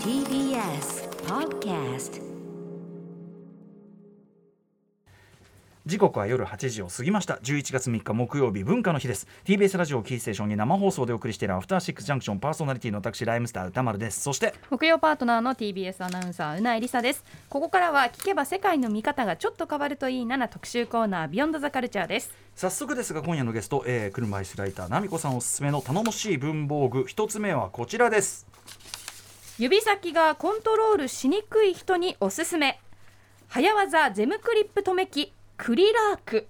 TBS Podcast 時刻は夜8時を過ぎました。11月3日木曜日文化の日です。TBS ラジオキーステーションに生放送でお送りしているアフターシックスジャンクションパーソナリティの私ライムスター歌丸です。そして木曜パートナーの TBS アナウンサーうなえりさです。ここからは聞けば世界の見方がちょっと変わるといいなな特集コーナービヨンドザカルチャーです。早速ですが今夜のゲスト、えー、車椅子ライター奈美子さんおすすめの頼もしい文房具。一つ目はこちらです。指先がコントロールしにくい人におすすめ早技ゼムクリップ留め機クリラーク。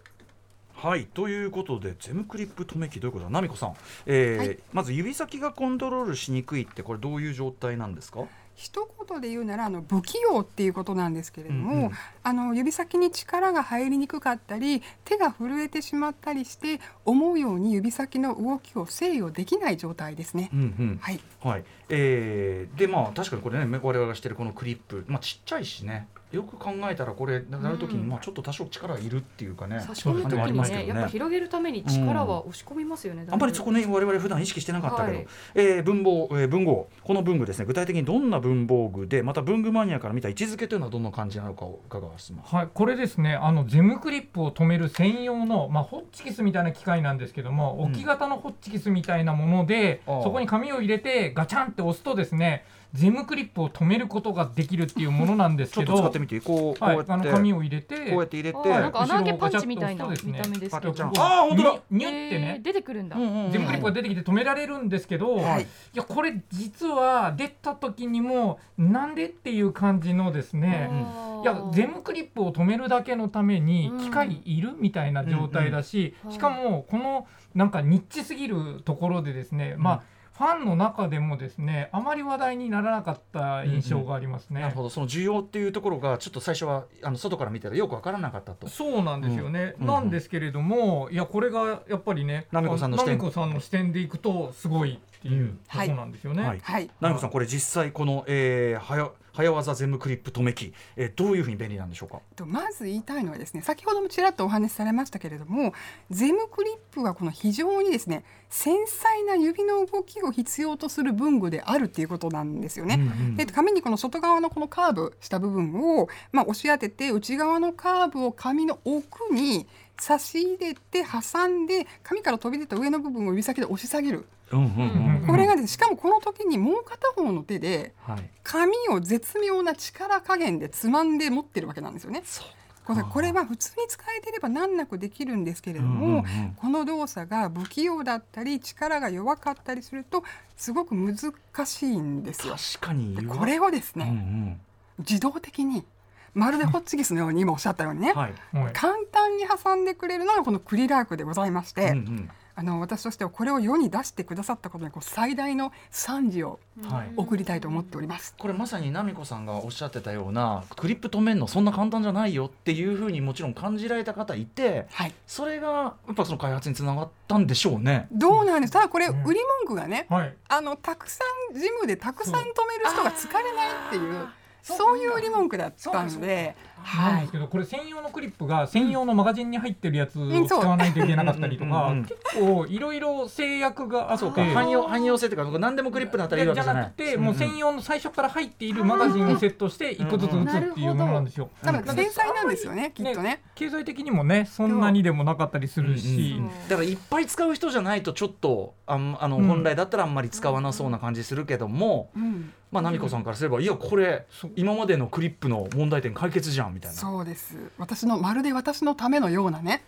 はいということでゼムクリップ留め機どういうことだ？奈美子さん、えーはい。まず指先がコントロールしにくいってこれどういう状態なんですか？一言で言うならあの不器用っていうことなんですけれども、うんうん。あの指先に力が入りにくかったり手が震えてしまったりして思うように指先の動きを制御できない状態ですね。うんうん。はい、はい、えーでまあ確かにこれね我々がしてるこのクリップ、まあ、ちっちゃいしねよく考えたらこれやるときにうん。まあちょっと多少力がいるっていうかね、差し込む時感じはありにね。やっぱ広げるために力は押し込みますよね、あんまりそこね我々普段意識してなかったけど、はい。えー文房、えー文豪。この文具ですね。具体的にどんな文房具でまた文具マニアから見た位置づけというのはどんな感じなのかを伺わせます。はい、これですねあのゼムクリップを止める専用の、まあ、ホッチキスみたいな機械なんですけども、うん置き型のホッチキスみたいなものでそこに紙を入れてガチャンって押すとですねゼムクリップを止めることができるっていうものなんですちょけどっと使ってみて。こうこうはいやっ、て、あの紙を入れてこうやって入れて、あなんか穴あけパンチみたいな見た目ですけどあー本当だ。ニュってね。えー、出てくるんだ、うんうんうんゼムクリップが出てきて止められるんですけど、はい。いやこれ実は出た時にもなんでっていう感じのですね、いやゼムクリップを止めるだけのためにうん。機械いるみたいな状態だし、うんうんしかもこのなんかニッチすぎるところでですね、まあファンの中でもですねあまり話題にならなかった印象がありますね。なるほど。その需要っていうところがちょっと最初はあの外から見たらよくわからなかったと。そうなんですよね、うんなんですけれどもいやこれがやっぱりねなみこさんの視点。なみこさんの視点でいくとすごいっていううんところなんですよね。はい。はい、なみこさんこれ実際この、えー、早早技ゼムクリップ留め機、えー、どういうふうに便利なんでしょうか？とまず言いたいのはですね先ほどもちらっとお話しされましたけれどもゼムクリップはこの非常にですね繊細な指の動きを必要とする文具であるっていうことなんですよね。うんうんで紙にこの外側のこのカーブした部分を、まあ、押し当てて内側のカーブを紙の奥に差し入れて挟んで紙から飛び出た上の部分を指先で押し下げるこれがですねしかもこの時にもう片方の手ではい。紙を絶妙な力加減でつまんで持ってるわけなんですよね。これこれは普通に使えていれば難なくできるんですけれども、この動作が不器用だったり力が弱かったりするとすごく難しいんですよ。確かにこれをですうんうね、ん自動的にまるでホッチキスのように今おっしゃったようにね、はい。はい簡単に挟んでくれるのがこのクリラークでございまして、うんうんあの私としてはこれを世に出してくださったことにこう最大の賛辞をはい。送りたいと思っております。これまさに奈美子さんがおっしゃってたようなクリップ止めるのそんな簡単じゃないよっていうふうにもちろん感じられた方いてはい、それがやっぱその開発につながったんでしょうね。どうなんです？ただこれうん。売り文句がね、はい。あのたくさんジムでたくさん止める人が疲れないっていうそう。いう売り文句だったので、はいなんですけどこれ専用のクリップが専用のマガジンに入ってるやつを使わないといけなかったりとか結構いろいろ制約があってそうか。汎用汎用性というか何でもクリップだったらいいわけじゃなく。てもう専用の最初から入っているマガジンをセットして一個ずつ打つっていうものなんですよ。多分繊細なんですよねきっとね。経済的にもねそんなにでもなかったりするし、うんだからいっぱい使う人じゃないとちょっとあんあの、うん本来だったらあんまり使わなそうな感じするけども、うん、まあ奈美子さんからすればいやこれ今までのクリップの問題点解決じゃんみたいな。そうです私のまるで私のためのようなね、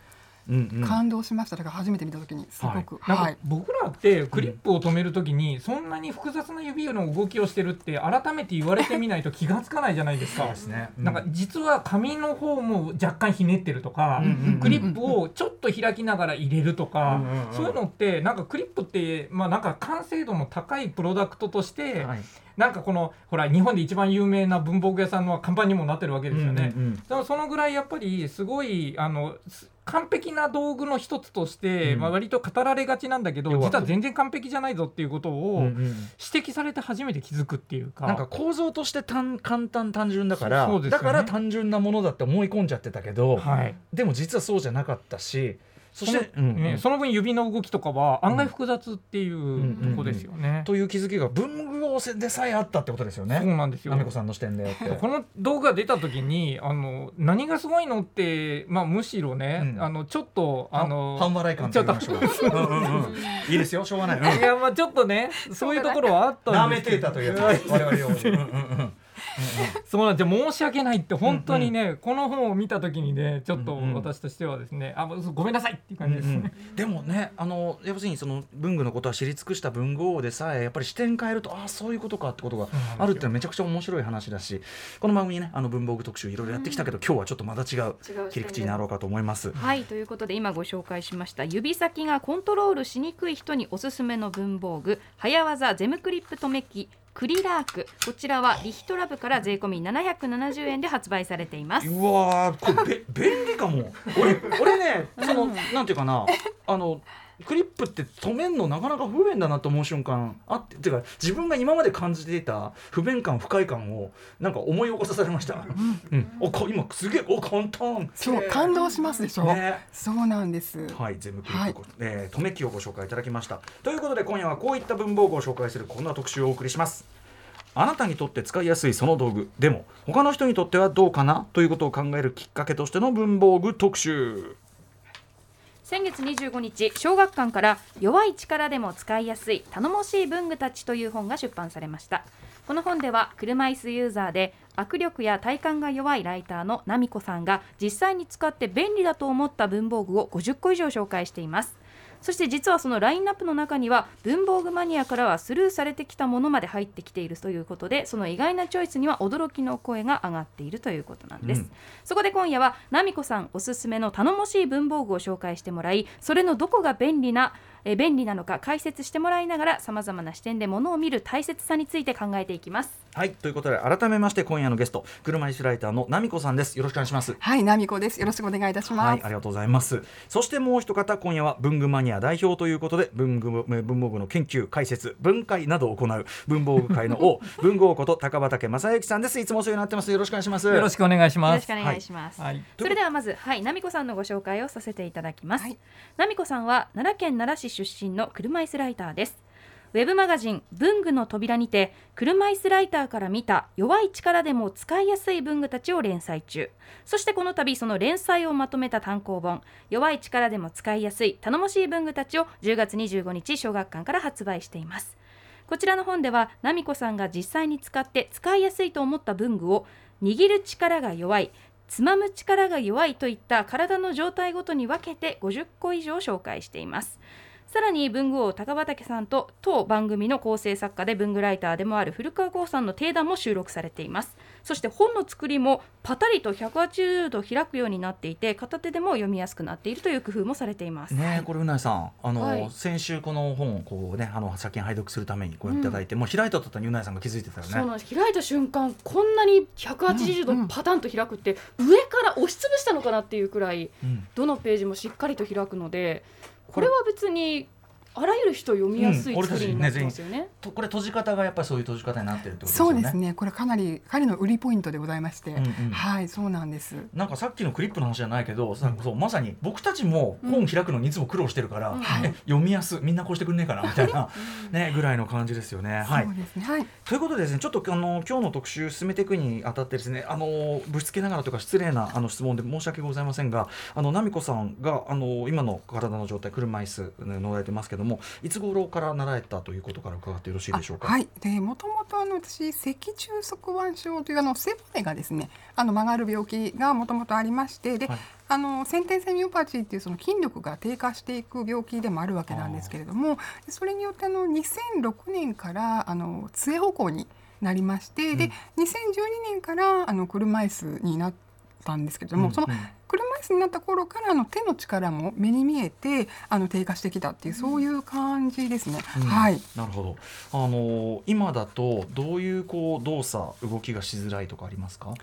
感動しました。だから初めて見た時にすごく。はい、か僕らってクリップを止めるときにそんなに複雑な指の動きをしてるって改めて言われてみないと気がつかないじゃないですか。ね。なんか実は紙の方も若干ひねってるとか、うんうんうんクリップをちょっと開きながら入れるとか、うんうんうん。そういうのってなんかクリップってまあなんか完成度の高いプロダクトとして、はい。なんかこのほら日本で一番有名な文房具屋さんの看板にもなってるわけですよね。うんうんうんだからそのぐらいやっぱりすごいあのす完璧な道具の一つとして、うん。まあ、割と語られがちなんだけど実は全然完璧じゃないぞっていうことをうんうん。指摘されて初めて気づくっていうか。なんか構造として単簡単単純だから、ね。だから単純なものだって思い込んじゃってたけど、はい。でも実はそうじゃなかったしそして、ね、その分指の動きとかは案外複雑っていうとこですよね。という気づきが文具でさえあったってことですよね。そうなんですよ。アミコさんの視点でこの動画出た時にあの何がすごいのって、まあ、むしろね、うん。あのちょっとあの半笑い感ちょっといいいですよしょうがない、うん。いやまあちょっとねそういうところはあったんですけど。ていたという 我々用に、うんうんうん そうなんで申し訳ないって本当にね、この本を見た時にねちょっとうんうん。私としてはですね、あもうごめんなさいっていう感じです。ね。うんうん。でもねあの要するにその文具のことは知り尽くした文具王でさえやっぱり視点変えるとああそういうことかってことがあるっていうのはめちゃくちゃ面白い話だしこの番組ねあの文房具特集いろいろやってきたけど、今日はちょっとまた違う切り口になろうかと思います。はいということで今ご紹介しました指先がコントロールしにくい人におすすめの文房具早技ゼムクリップ留め機クリラーク。こちらはリヒトラブから税込み770円で発売されています。うわーこれべ便利かも。俺俺ねそのなんていうかな。あのクリップって止めんのなかなか不便だなと思う瞬間あっててか自分が今まで感じていた不便感不快感をなんか思い起こされました、うん。おこ今すげえお簡単。そう感動しますでしょ、ね。そうなんです、はい、ゼムクリップ、えー、留め機をご紹介いただきました。ということで今夜はこういった文房具を紹介するこんな特集をお送りします。あなたにとって使いやすいその道具でも他の人にとってはどうかな？ということを考えるきっかけとしての文房具特集。先月25日小学館から弱い力でも使いやすい頼もしい文具たちという本が出版されました。この本では車椅子ユーザーで握力や体幹が弱いライターのナミコさんが実際に使って便利だと思った文房具を50個以上紹介しています。そして実はそのラインナップの中には文房具マニアからはスルーされてきたものまで入ってきているということでその意外なチョイスには驚きの声が上がっているということなんです、うん。そこで今夜はナミコさんおすすめの頼もしい文房具を紹介してもらいそれのどこが便利なえー便利なのか解説してもらいながらさまざまな視点で物を見る大切さについて考えていきますはい、ということで改めまして今夜のゲスト車椅子ライターのナミコさんです。よろしくお願いします。はい、ナミコです。よろしくお願いいたします。はい、ありがとうございます。そしてもう一方、今夜は文具マニア代表ということで、文具文房具の研究、解説、分解などを行う文房具界の王、文豪こと高畑正幸さんです。いつもお世話になってます。よろしくお願いします。よろしくお願いします。よろしくお願いします、はい、それではまず、はい、ナミコさんのご紹介をさせていただきます。はいナミコさんは奈良県奈良市出身の車椅子ライターです。ウェブマガジン文具の扉にて車椅子ライターから見た弱い力でも使いやすい文具たちを連載中。そしてこの度その連載をまとめた単行本弱い力でも使いやすい頼もしい文具たちを10月25日小学館から発売しています。こちらの本ではナミコさんが実際に使って使いやすいと思った文具を握る力が弱いつまむ力が弱いといった体の状態ごとに分けて50個以上紹介しています。さらに文具王高畑さんと当番組の構成作家で文具ライターでもある古川光さんの定談も収録されています。そして本の作りもパタリと180度開くようになっていて片手でも読みやすくなっているという工夫もされています、ねえこれうなえさんあの、はい。先週この本をこうねあの先に拝読するためにご覧いただいて、もう開いた途端にうなえさんが気づいてたよね。そうなんです。開いた瞬間こんなに180度パタンと開くって、上から押しつぶしたのかなっていうくらいうん。どのページもしっかりと開くのでこれは別にあらゆる人読みやすいうん作りになってますよね。とこれ閉じ方がやっぱりそういう閉じ方になってるってことですよねそうですね。これかなり彼の売りポイントでございまして、うんうんはい、そうなんです。なんかさっきのクリップの話じゃないけど、さそうまさに僕たちも本開くのにいつも苦労してるから、うんえ読みやすみんなこうしてくんねえかなみたいな、ね、ぐらいの感じですよね。はいそう、ですね。はい。ということでですねちょっとあの今日の特集進めていくにあたってですねあのぶしつけながらとか失礼なあの質問で申し訳ございませんがあの奈美子さんがあの今の体の状態車椅子ね乗られてますけどもいつ頃から習えたということから伺ってよろしいでしょうか？あはい。で、もともとあの私脊柱側腕症というあの背骨がですね、あの曲がる病気がもともとありまして、で、はいあの先天性ミオパチーっていうその筋力が低下していく病気でもあるわけなんですけれども、でそれによってあの2006年からあの杖歩行になりまして、で2012年からあの車椅子になったんですけれども、そのうん車椅子になった頃からあの手の力も目に見えてあの低下してきたっていうそういう感じですね。うんはい。なるほど。あの今だとどういうこう動作動きがしづらいとかありますか？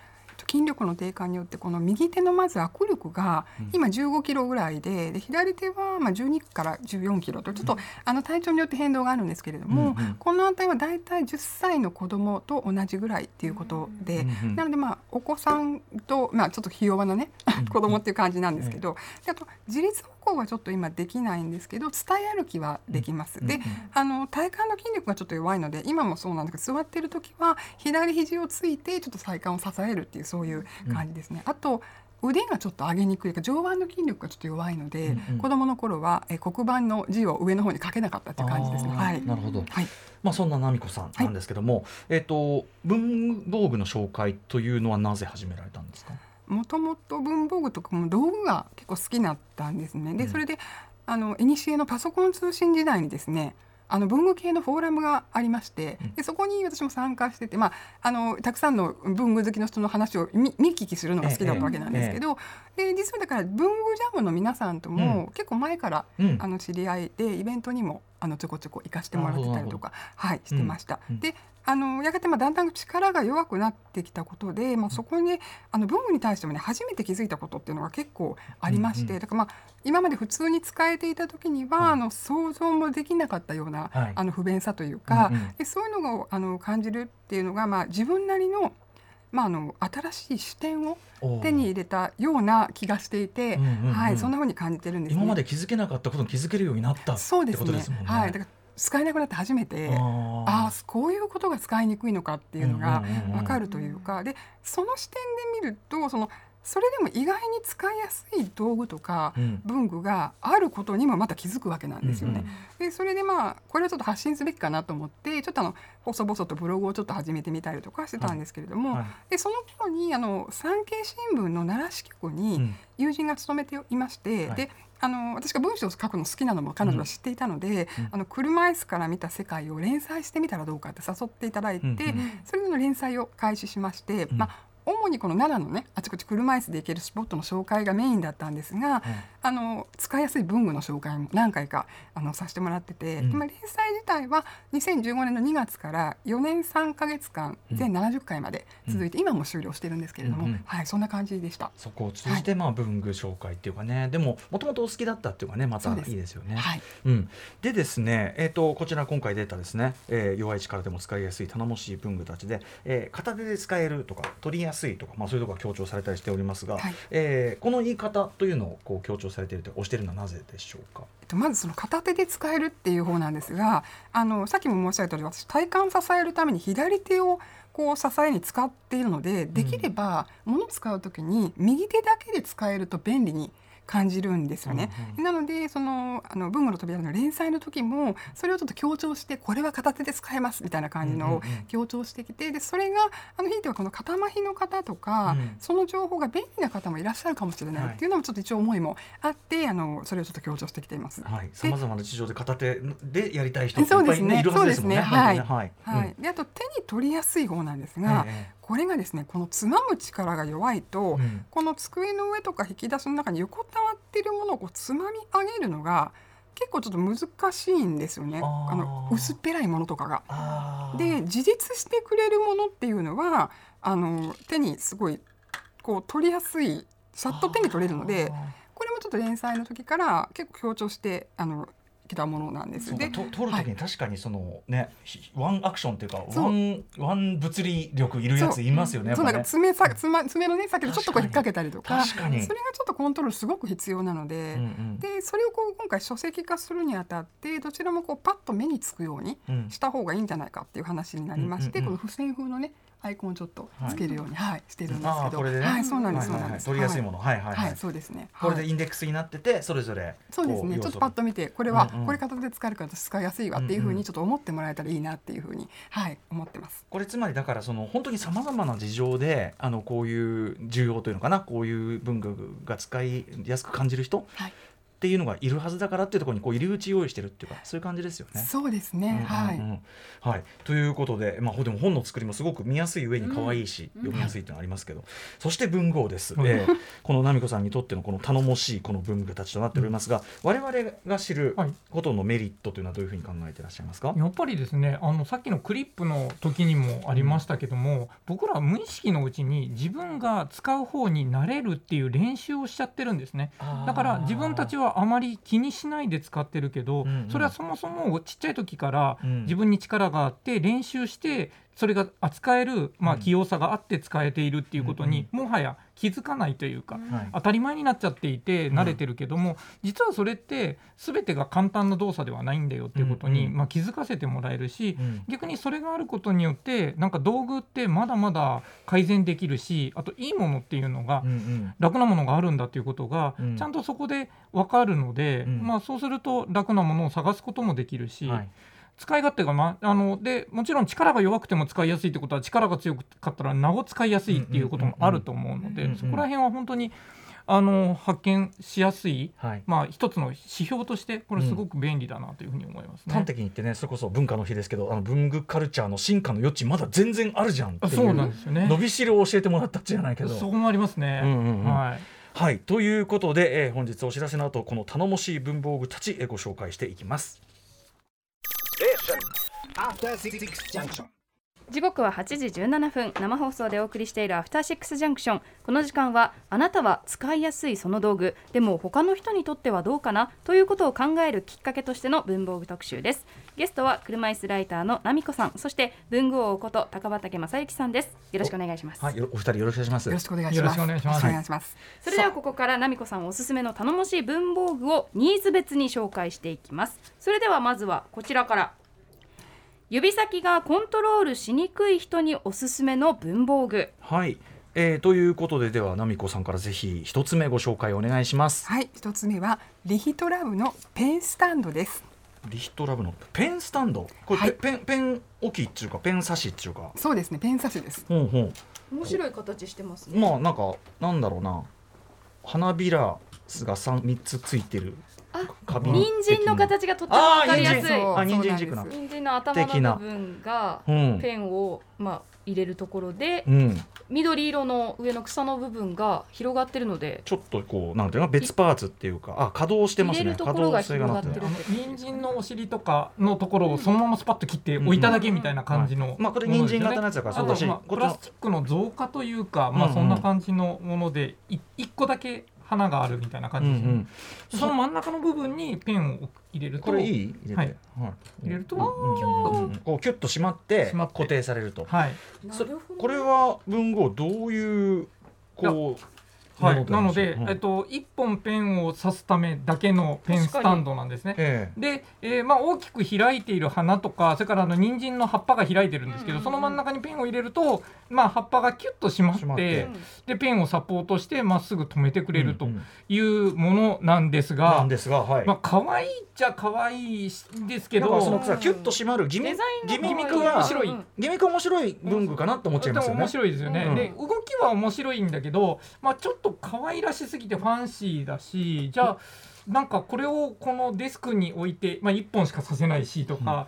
基筋力の低下によってこの右手のまず握力がうん。今15キロぐらいでで左手はまあ12から14キロとちょっとあの体調によって変動があるんですけれども、うんうん。この値はだいたい10歳の子供と同じぐらいっていうことで、うんうんなのでまあお子さんとまあちょっとひ弱なねうん子供っていう感じなんですけど、であと自立歩行はちょっと今できないんですけど伝え歩きはできます。であの体幹の筋力がちょっと弱いので今もそうなんですけど座ってる時は左肘をついてちょっと体幹を支えるっていうそういう感じですね。あと腕がちょっと上げにくいか上腕の筋力がちょっと弱いので、うんうん子供の頃はえ黒板の字を上の方に書けなかったっていう感じですね。はい。なるほどはい。まあそんな奈美子さんなんですけども、えっ、と文房具の紹介というのはなぜ始められたんですか？もともと文房具とかも道具が結構好きだったんですね。でうんそれであの古のパソコン通信時代にですねあの文具系のフォーラムがありましてうん。でそこに私も参加してて、まあ、あのたくさんの文具好きの人の話を見見聞きするのが好きだったわけなんですけど、で実はだから文具ジャムの皆さんとも結構前から、うん。あの知り合いでイベントにもあのちょこちょこ行かしてもらってたりとか、はい、してました。であのやがてまあだんだん力が弱くなってきたことで、まあ、そこに、ね、あの文具に対してもね初めて気づいたことっていうのが結構ありまして、うんうんだからまあ今まで普通に使えていた時には、はいあの想像もできなかったような、はい。あの不便さというか、うんうん。でそういうのをあの感じるっていうのが、まあ、自分なりの,、まあ、あの新しい視点を手に入れたような気がしていて、うんうんうんはい、そんな風に感じてるんですね。今まで気づけなかったことに気づけるようになったってそうですね。ことですもんね。はい、だから使えなくなって初めてあああこういうことが使いにくいのかっていうのが分かるというか、でその視点で見るとそのそれでも意外に使いやすい道具とかうん。文具があることにもまた気づくわけなんですよね。うんでそれでまあこれをちょっと発信すべきかなと思ってちょっとあの細々とブログをちょっと始めてみたりとかしてたんですけれども、はいでその頃にあの産経新聞の奈良支局うにん。友人が勤めていまして、はい。であの私が文章を書くの好きなのも彼女は知っていたので、うん。あの車椅子から見た世界を連載してみたらどうかって誘っていただいて、うんうんそれでの連載を開始しまして、うん。まあ主にこの奈良のねあちこち車椅子で行けるスポットの紹介がメインだったんですが、あの使いやすい文具の紹介も何回かあのさせてもらってて、うん。今連載自体は2015年の2月から4年3か月間うん。全70回まで続いて、今も終了してるんですけれども、うんうん。はいそんな感じでした。そこを通じてまあ文具紹介っていうかね、でももともとお好きだったっていうかねまたいいですよね。はい。うん、でですね、えー、とこちら今回出たですね、えー弱い力でも使いやすい頼もしい文具たちで、えー片手で使えるとか取りやすいとか、まあ、そういうところが強調されたりしておりますが、はいえーこの言い方というのをこう強調されていると押しているのはなぜでしょうか？えっとまずその片手で使えるっていう方なんですがあのさっきも申し上げた通り私体幹支えるために左手をこう支えに使っているのでできれば物を使う時に右手だけで使えると便利に感じるんですよね。うんなのでそのあの文具の扉の連載の時もそれをちょっと強調してこれは片手で使えますみたいな感じのをうんうんうん。強調してきてでそれがあのひいてはこの肩麻痺の方とか、うん。その情報が便利な方もいらっしゃるかもしれないっていうのもちょっと一応思いもあってあのそれをちょっと強調してきています。はい、さまざまな事情で片手でやりたい人いっぱい、いるはずですもんね。そうですね。はい、はい、うん。であと手に取りやすい方なんですが、えこれがですねこのつまむ力が弱いと、えうん。この机の上とか引き出しの中に横たわってるものをこうつまみ上げるのが結構ちょっと難しいんですよね。あの薄っぺらいものとかが。で自立してくれるものっていうのはあの手にすごいこう取りやすいさっと手に取れるのでこれもちょっと連載の時から結構強調してあのきたものなんです。で取るときに確かにそのね、ひワンアクションっていうかワンワン物理力いるやついますよね。そうなんか爪さ爪爪のね先ほどちょっとこう引っ掛けたりとかそれがちょっとコントロールすごく必要なので、でそれをこう今回書籍化するにあたってどちらもこうパッと目につくようにうん。した方がいいんじゃないかっていう話になりまして、この付箋風のねアイコンをちょっとつけるように、はいしてるんですけど、ね。はいそうなんです、はいはいはい。そうなんです。取りやすいもの、はい。はいはい、ははいい、そうですね。これではいインデックスになっててそれぞれそうですね。ちょっとパッと見てこれは、これ片手で使えるから使いやすいわっていうふうにちょっと思ってもらえたらいいなっていうふうにはい思ってます。これつまりだからその本当にさまざまな事情であのこういう需要というのかなこういう文具が使いやすく感じる人っはい。てっていうのがいるはずだからっていうところにこう入り口用意してるっていうかそういう感じですよね。そうですね、はい、うんうんうん。はい、ということで、まあ、でも本の作りもすごく見やすい上に可愛いし、うん。読みやすいっていうのがありますけど、そして文豪です、うん。えーこの奈美子さんにとってのこの頼もしいこの文具たちとなっておりますが、我々が知るはい。ことのメリットというのはどういうふうに考えていらっしゃいますか、やっぱりですねあのさっきのクリップの時にもありましたけども、僕ら無意識のうちに自分が使う方になれるっていう練習をしちゃってるんですね。だから自分たちはあまり気にしないで使ってるけど、うんうん。それはそもそもちっちゃい時から自分に力があって練習してそれが扱える、まあ、うん。器用さがあって使えているっていうことに、もはや気づかないというか、はい。当たり前になっちゃっていて慣れてるけども、実はそれって全てが簡単な動作ではないんだよっていうことに、まあ、気づかせてもらえるし、うん。逆にそれがあることによってなんか道具ってまだまだ改善できるしあといいものっていうのが楽なものがあるんだっていうことがうん。ちゃんとそこで分かるので、うん。まあ、そうすると楽なものを探すこともできるし、はい使い勝手が、ま、あのでもちろん力が弱くても使いやすいってことは力が強かったらなお使いやすいっていうこともあると思うのうんうんうん。でそこら辺は本当にあの発見しやすい、はい。まあ、一つの指標としてこれすごく便利だなというふうに思いますね。端的に言ってねそれこそ文化の日ですけどあの文具カルチャーの進化の余地まだ全然あるじゃんってそうなんうですよね。伸びしろを教えてもらったっじゃないけど。そこもありますね。うんうんうん。はい。はい。ということで、えー本日お知らせの後この頼もしい文房具たち、えーご紹介していきます。時刻は8時17分。生放送でお送りしているアフターシックスジャンクションこの時間はあなたは使いやすいその道具。でも他の人にとってはどうかな？ということを考えるきっかけとしての文房具特集です。ゲストは車椅子ライターの奈美子さん。そして文具王こと高畑正幸さんです。よろしくお願いします、はい、よお二人よろしくお願いします。よろしくお願いします。よろしくお願いします。よろくお願いします。それではここから奈美子さんおすすめの頼もしい文房具をニーズ別に紹介していきます。それではまずはこちらから指先がコントロールしにくい人におすすめの文房具はい、えーということででは奈美子さんからぜひ一つ目ご紹介お願いします。はい、一つ目はリヒトラブのペンスタンドです。リヒトラブのペンスタンド？これ、はいペンペン置きっていうかペン差しっていうか。そうですね、ペン差しです。ほんほん。面白い形してますね。まあなんかなんだろうな。花びらが三三つついてるあ花瓶的な。人参の形がとってもわかりやすい。人参軸なです人参の頭の部分がうん。ペンをまあ入れるところでうん。緑色の上の草の部分が広がってるのでちょっとこうなんていうの別パーツっていうかあ稼働してます入れね。るところが稼働性がなってる広がってる。あの人参のお尻とかのところをそのままスパッと切って置いただけみたいな感じの、まあこれ人参型のやつだからそうだし、あと、まあ、プラスチックの造花というか、まあ、うんうんそんな感じのものでい一個だけ花があるみたいな感うんうじですね、ん。その真ん中の部分にペンを入れるとこれいい？入れて、はい。はい。入れるとうん。うん。うん。うんこうキュッと締まって締まって。固定されると。はい、そなるほどこれは文豪どういうこうはい、もなので、うん。えっと、一本ペンを刺すためだけのペンスタンドなんですね。えで、えーまあ、大きく開いている花とかそれからあの人参の葉っぱが開いてるんですけど、うんうんうん。その真ん中にペンを入れると、まあ、葉っぱがキュッと締まって締まって。でペンをサポートしてまっすぐ止めてくえれるというものなんですが、なんですが、はい。まあ可愛いっちゃ可愛いんですけどそのさキュッと締まるギミデザインギがミックは面白い。うんギミック面白い文具かなと思っちゃいますよね。面。白いですよね、うん。で動きは面白いんだけど、まあ、ちょっと可愛らしすぎてファンシーだしじゃあなんかこれをこのデスクに置いて、まあ、1本しかさせないしとか、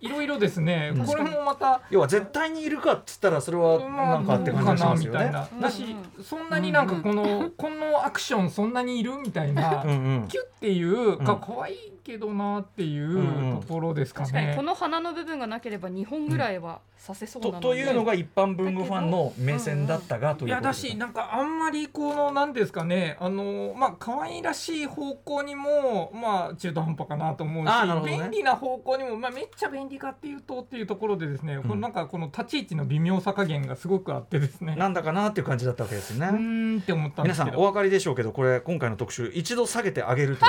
いろいろですね。うん。これもまた要は絶対にいるかっつったらそれはまあなんかって感じがしますよね。どうかなみたいなだし、そんなになんかこの、このアクションそんなにいるみたいな。キュッっていうかうん。可愛いけどなっていうところですかね。確かにこの花の部分がなければ2本ぐらいはさせそうなので、とというのが一般文具ファンの目線だったがといやだいうことですしなんかあんまりこのなんですかねあのまあ可愛らしい方向にもまあ中途半端かなと思うし、ね便利な方向にもまあめっちゃ便利かっていうとっていうところでですね、このなんかこの立ち位置の微妙さ加減がすごくあってですね。なんだかなっていう感じだったわけですよね。うーんって思ったんで皆すけど。さんお分かりでしょうけどこれ今回の特集一度下げてあげるとい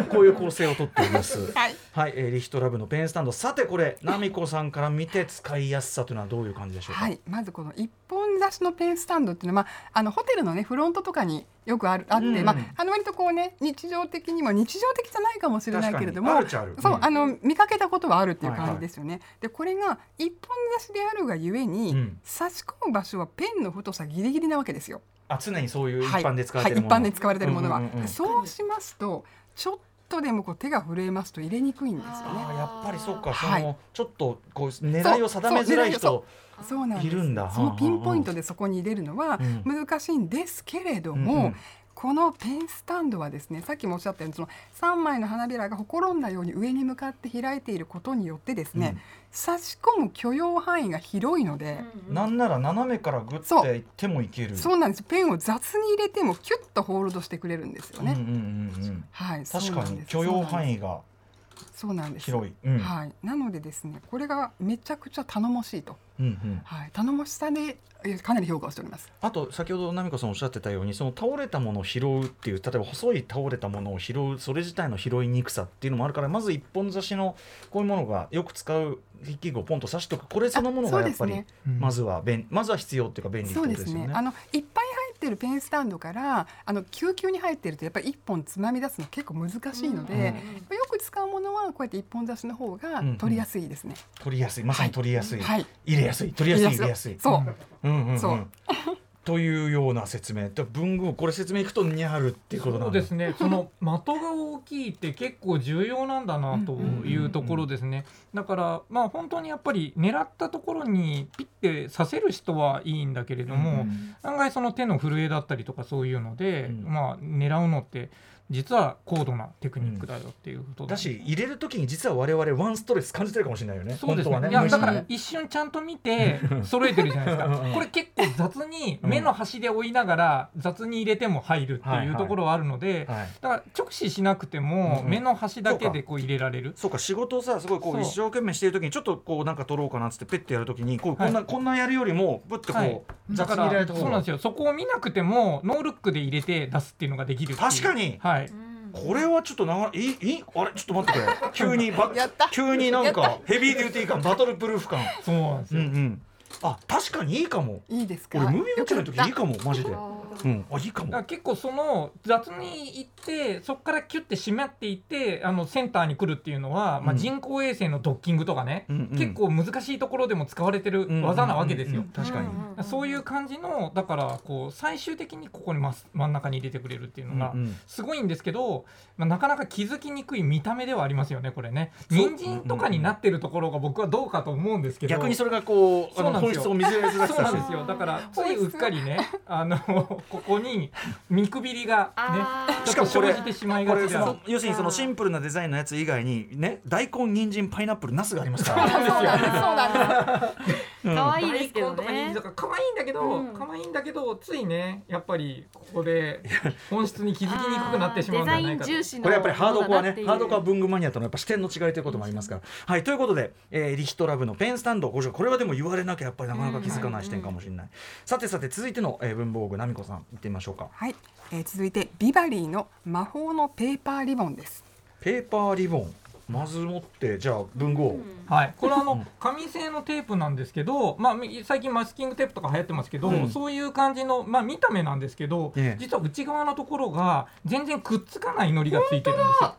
う こういう構成をとっております。はい。はい、えーリヒトラブのペンスタンドさてこれ奈美子さんから見て使いやすさというのはどういう感じでしょうか？はい、まずこの一本差しのペンスタンドっていうのは、まあ、あのホテルのねフロントとかによくあるあって、うん。まあ、あの割とこうね日常的にも日常的じゃないかもしれないけれども見かけたことはあるっていうはいはい。感じですよね。でこれが一本差しであるがゆえに、うん。差し込む場所はペンの太さギリギリなわけですよ。あ常にそういう一はい。般で使われてるもの、は。い、一般で使われているものは、うんうんうんうん。そうしますとちょっとでもこう手が震えますと入れにくいんですよね。あやっぱりそっか、はい。そのちょっとこう狙いを定めづらい人そそうなんです。いるんだ。そのピンポイントでそこに入れるのはうん。難しいんですけれども、うんうん。このペンスタンドはですねさっきもおっしゃったようにその3枚の花びらがほころんだように上に向かって開いていることによってですね、差し込む許容範囲が広いので、なんなら斜めからグッていってもいける。そうなんです。ペンを雑に入れてもキュッとホールドしてくれるんですよね。うんうんうんうんはい、確かに許容範囲がそうなんです。広い、うん。はい、なのでですねこれがめちゃくちゃ頼もしいと、うんうん。はい、頼もしさでえかなり評価をしております。あと先ほど奈美子さんおっしゃってたようにその倒れたものを拾うっていう例えば細い倒れたものを拾うそれ自体の拾いにくさっていうのもあるからまず一本差しのこういうものがよく使う筆記具をポンと刺しておく。これそのものがやっぱり、ね。まずは便まずは必要っていうか便利ってことですよね。ね。あのいっぱい入ってるペンスタンドからあの救急に入ってるとやっぱり一本つまみ出すの結構難しいので、うん。よく使うものはこうやって一本差しの方がうん取りやすいですね。取りやすい。まさに取りやすい、はい、入れやすい。取りやすい入れやすい。そう、うんうんうん。そうというような説明。で文具これ説明いくとにゃるっていうことなんですね。その的が大きいって結構重要なんだなというところですね。だからまあ本当にやっぱり狙ったところにピッてさせる人はいいんだけれども、案外その手の震えだったりとかそういうので、うん。まあ狙うのって実は高度なテクニックだよっていうことだし入れる時に実は我々ワンストレス感じてるかもしれないよね。そうですね。本当はいやだから一瞬ちゃんと見て揃えてるじゃないですうんうんかこれ結構雑に目の端で追いながら雑に入れても入るってはいはいいうところはあるので、はいだから直視しなくてもうんうん。目の端だけでこう入れられる、そうか仕事をさすごいこそう。う一生懸命している時にちょっとこうなんか取ろうかなっつってペッてやる時にこうこんな、はいこんなやるよりもぶってこう、はい。雑だからに入れられた方が。そうなんですよ。そこを見なくてもノールックで入れて出すっていうのができる確かに。はいこれはちょっと長いいいいあれ？ちょっと待ってくれ。急にば急になんかヘビーデューティー感バトルプルーフ感。そうなんですよ、うんうん。あ確かにいいかも。いいですか？俺ムービーウォッチの時いいよかもマジで。あうん。あいいかも。結構その雑に行ってそこからキュッて締まっていってあのセンターに来るっていうのは、まあ、うん人工衛星のドッキングとかね、うんうん。結構難しいところでも使われてる技なわけですよ。うんうんうん。確かに、そういう感じのだからこう最終的にここにま真ん中に入れてくれるっていうのがすごいんですけど、まあ、なかなか気づきにくい見た目ではありますよねこれね。人参とかになってるところが僕はどうかと思うんですけど。逆にそれがこうあのそうなんですよ。本質を見せられづら。そうなんさですよ。だからついうっかりねあのここに見くびりがねちょっと生じてしまいこれ要するにそのシンプルなデザインのやつ以外にね大根人参パイナップルナスがありますからそうなんです。そうなんです。うん可愛いですけどね。とか可愛いんだけど、うん。可愛いんだけどついねやっぱりここで本質に気づきにくくなってしまうんじゃないかと。デザイン重視のこれやっぱりハードコアねハードコア文具マニアとのやっぱ視点の違いということもありますから。はいとい。うことで、えーリヒトラブのペンスタンドご紹介。これはでも言われなきゃやっぱりなかなか気づかない視点かもしれない。さてさて続いての、えー文房具奈美子さん行ってみましょうか。はい、えー続いてビバリーの魔法のペーパーリボンです。ペーパーリボンまず持ってじゃあ文具を、はい、これはあのうん紙製のテープなんですけど、まあ、み最近マスキングテープとか流行ってますけど、うん。そういう感じの、まあ、見た目なんですけど、ええ。実は内側のところが全然くっつかない糊がついてるんですよ。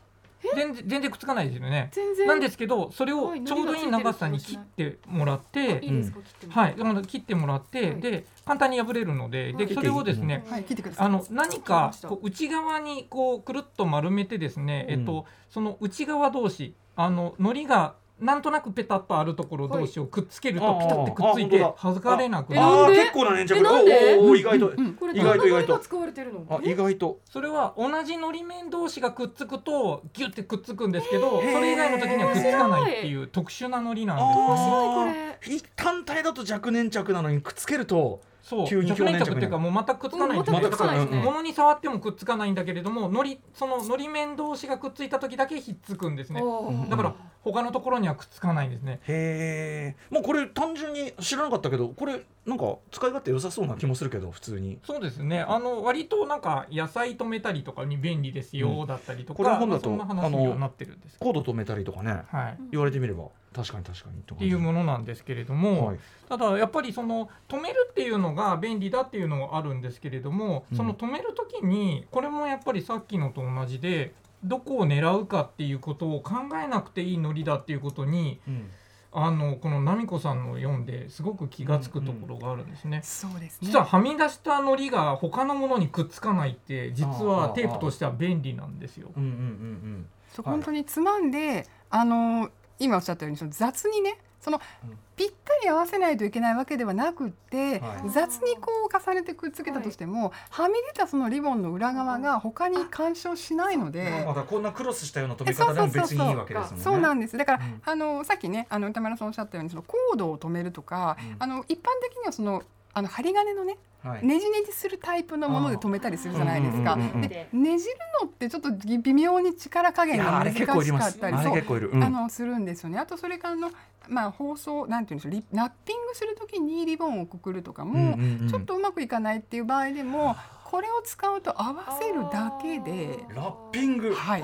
全然全然くっつかないですよね。全然。なんですけどそれをはいちょうどいい長さに切ってもらって。いいですか？切ってもはい、でも切ってもらって、はい。で簡単に破れるので、はい。でそれをですね、はい、聞いてください。あの何かこう内側にこうくるっと丸めてですね、うん。えっとその内側同士あの糊がなんとなくペタッとあるところ同士をくっつけるとはい。ピタってくっついて剥がれなくえなる結構な粘着えなんで？おーおー意外と、意外と意外と。使われてるの？あ意外と。それは同じ糊面同士がくっつくとギュッてくっつくんですけどそれ以外の時にはくっつかないっていう特殊な糊なんですあね。これ。ー単体だと弱粘着なのにくっつけるとそう急粘着っていうかもう全くくっつかないんですうん全くくっつかないですね物に触ってもくっつかないんだけれども糊その糊面同士がくっついた時だけひっつくんですね。だから他のところにはくっつかないんですね。へえもうこれ単純に知らなかったけどこれなんか使い勝手良さそうな気もするけど普通にそうですね。あの割となんか野菜止めたりとかに便利ですよだったりとか、これの本だとまあそんな話にはなってるんです。コード止めたりとかねはい。言われてみれば確かに確かにっっていうものなんですけれども、はい。ただやっぱりその止めるっていうのが便利だっていうのはあるんですけれども、うん。その止める時にこれもやっぱりさっきのと同じでどこを狙うかっていうことを考えなくていいノリだっていうことに、うん。あのこの奈美子さんの読んですごく気が付くところがあるんですね。そうですね。実ははみ出した糊が他のものにくっつかないって実はテープとしては便利なんですよ。本当につまんであの今おっしゃったようにその雑にねそのうんぴったり合わせないといけないわけではなくって、はい雑にこう重ねてくっつけたとしても、はみ出たそのリボンの裏側が他に干渉しないのうん。で。まだこんなクロスしたような飛び方でも別にいいわけですもんね。そうなんですだから、うんあのさっきねあの歌丸さんおっしゃったようにそのコードを止めるとか、うんあの一般的にはそのあの針金のねはい。ねじねじするタイプのもので止めたりするじゃないですか。でねじるのってちょっと微妙に力加減が難し。かったり、そう。うんあのするんですよね。あとそれからあのまあ放送なんていうんでしょうリナッピングするときにリボンをくくるとかも、うんうんうんちょっとうまくいかないっていう場合でもこれを使うと合わせるだけで。ラッピング。はい。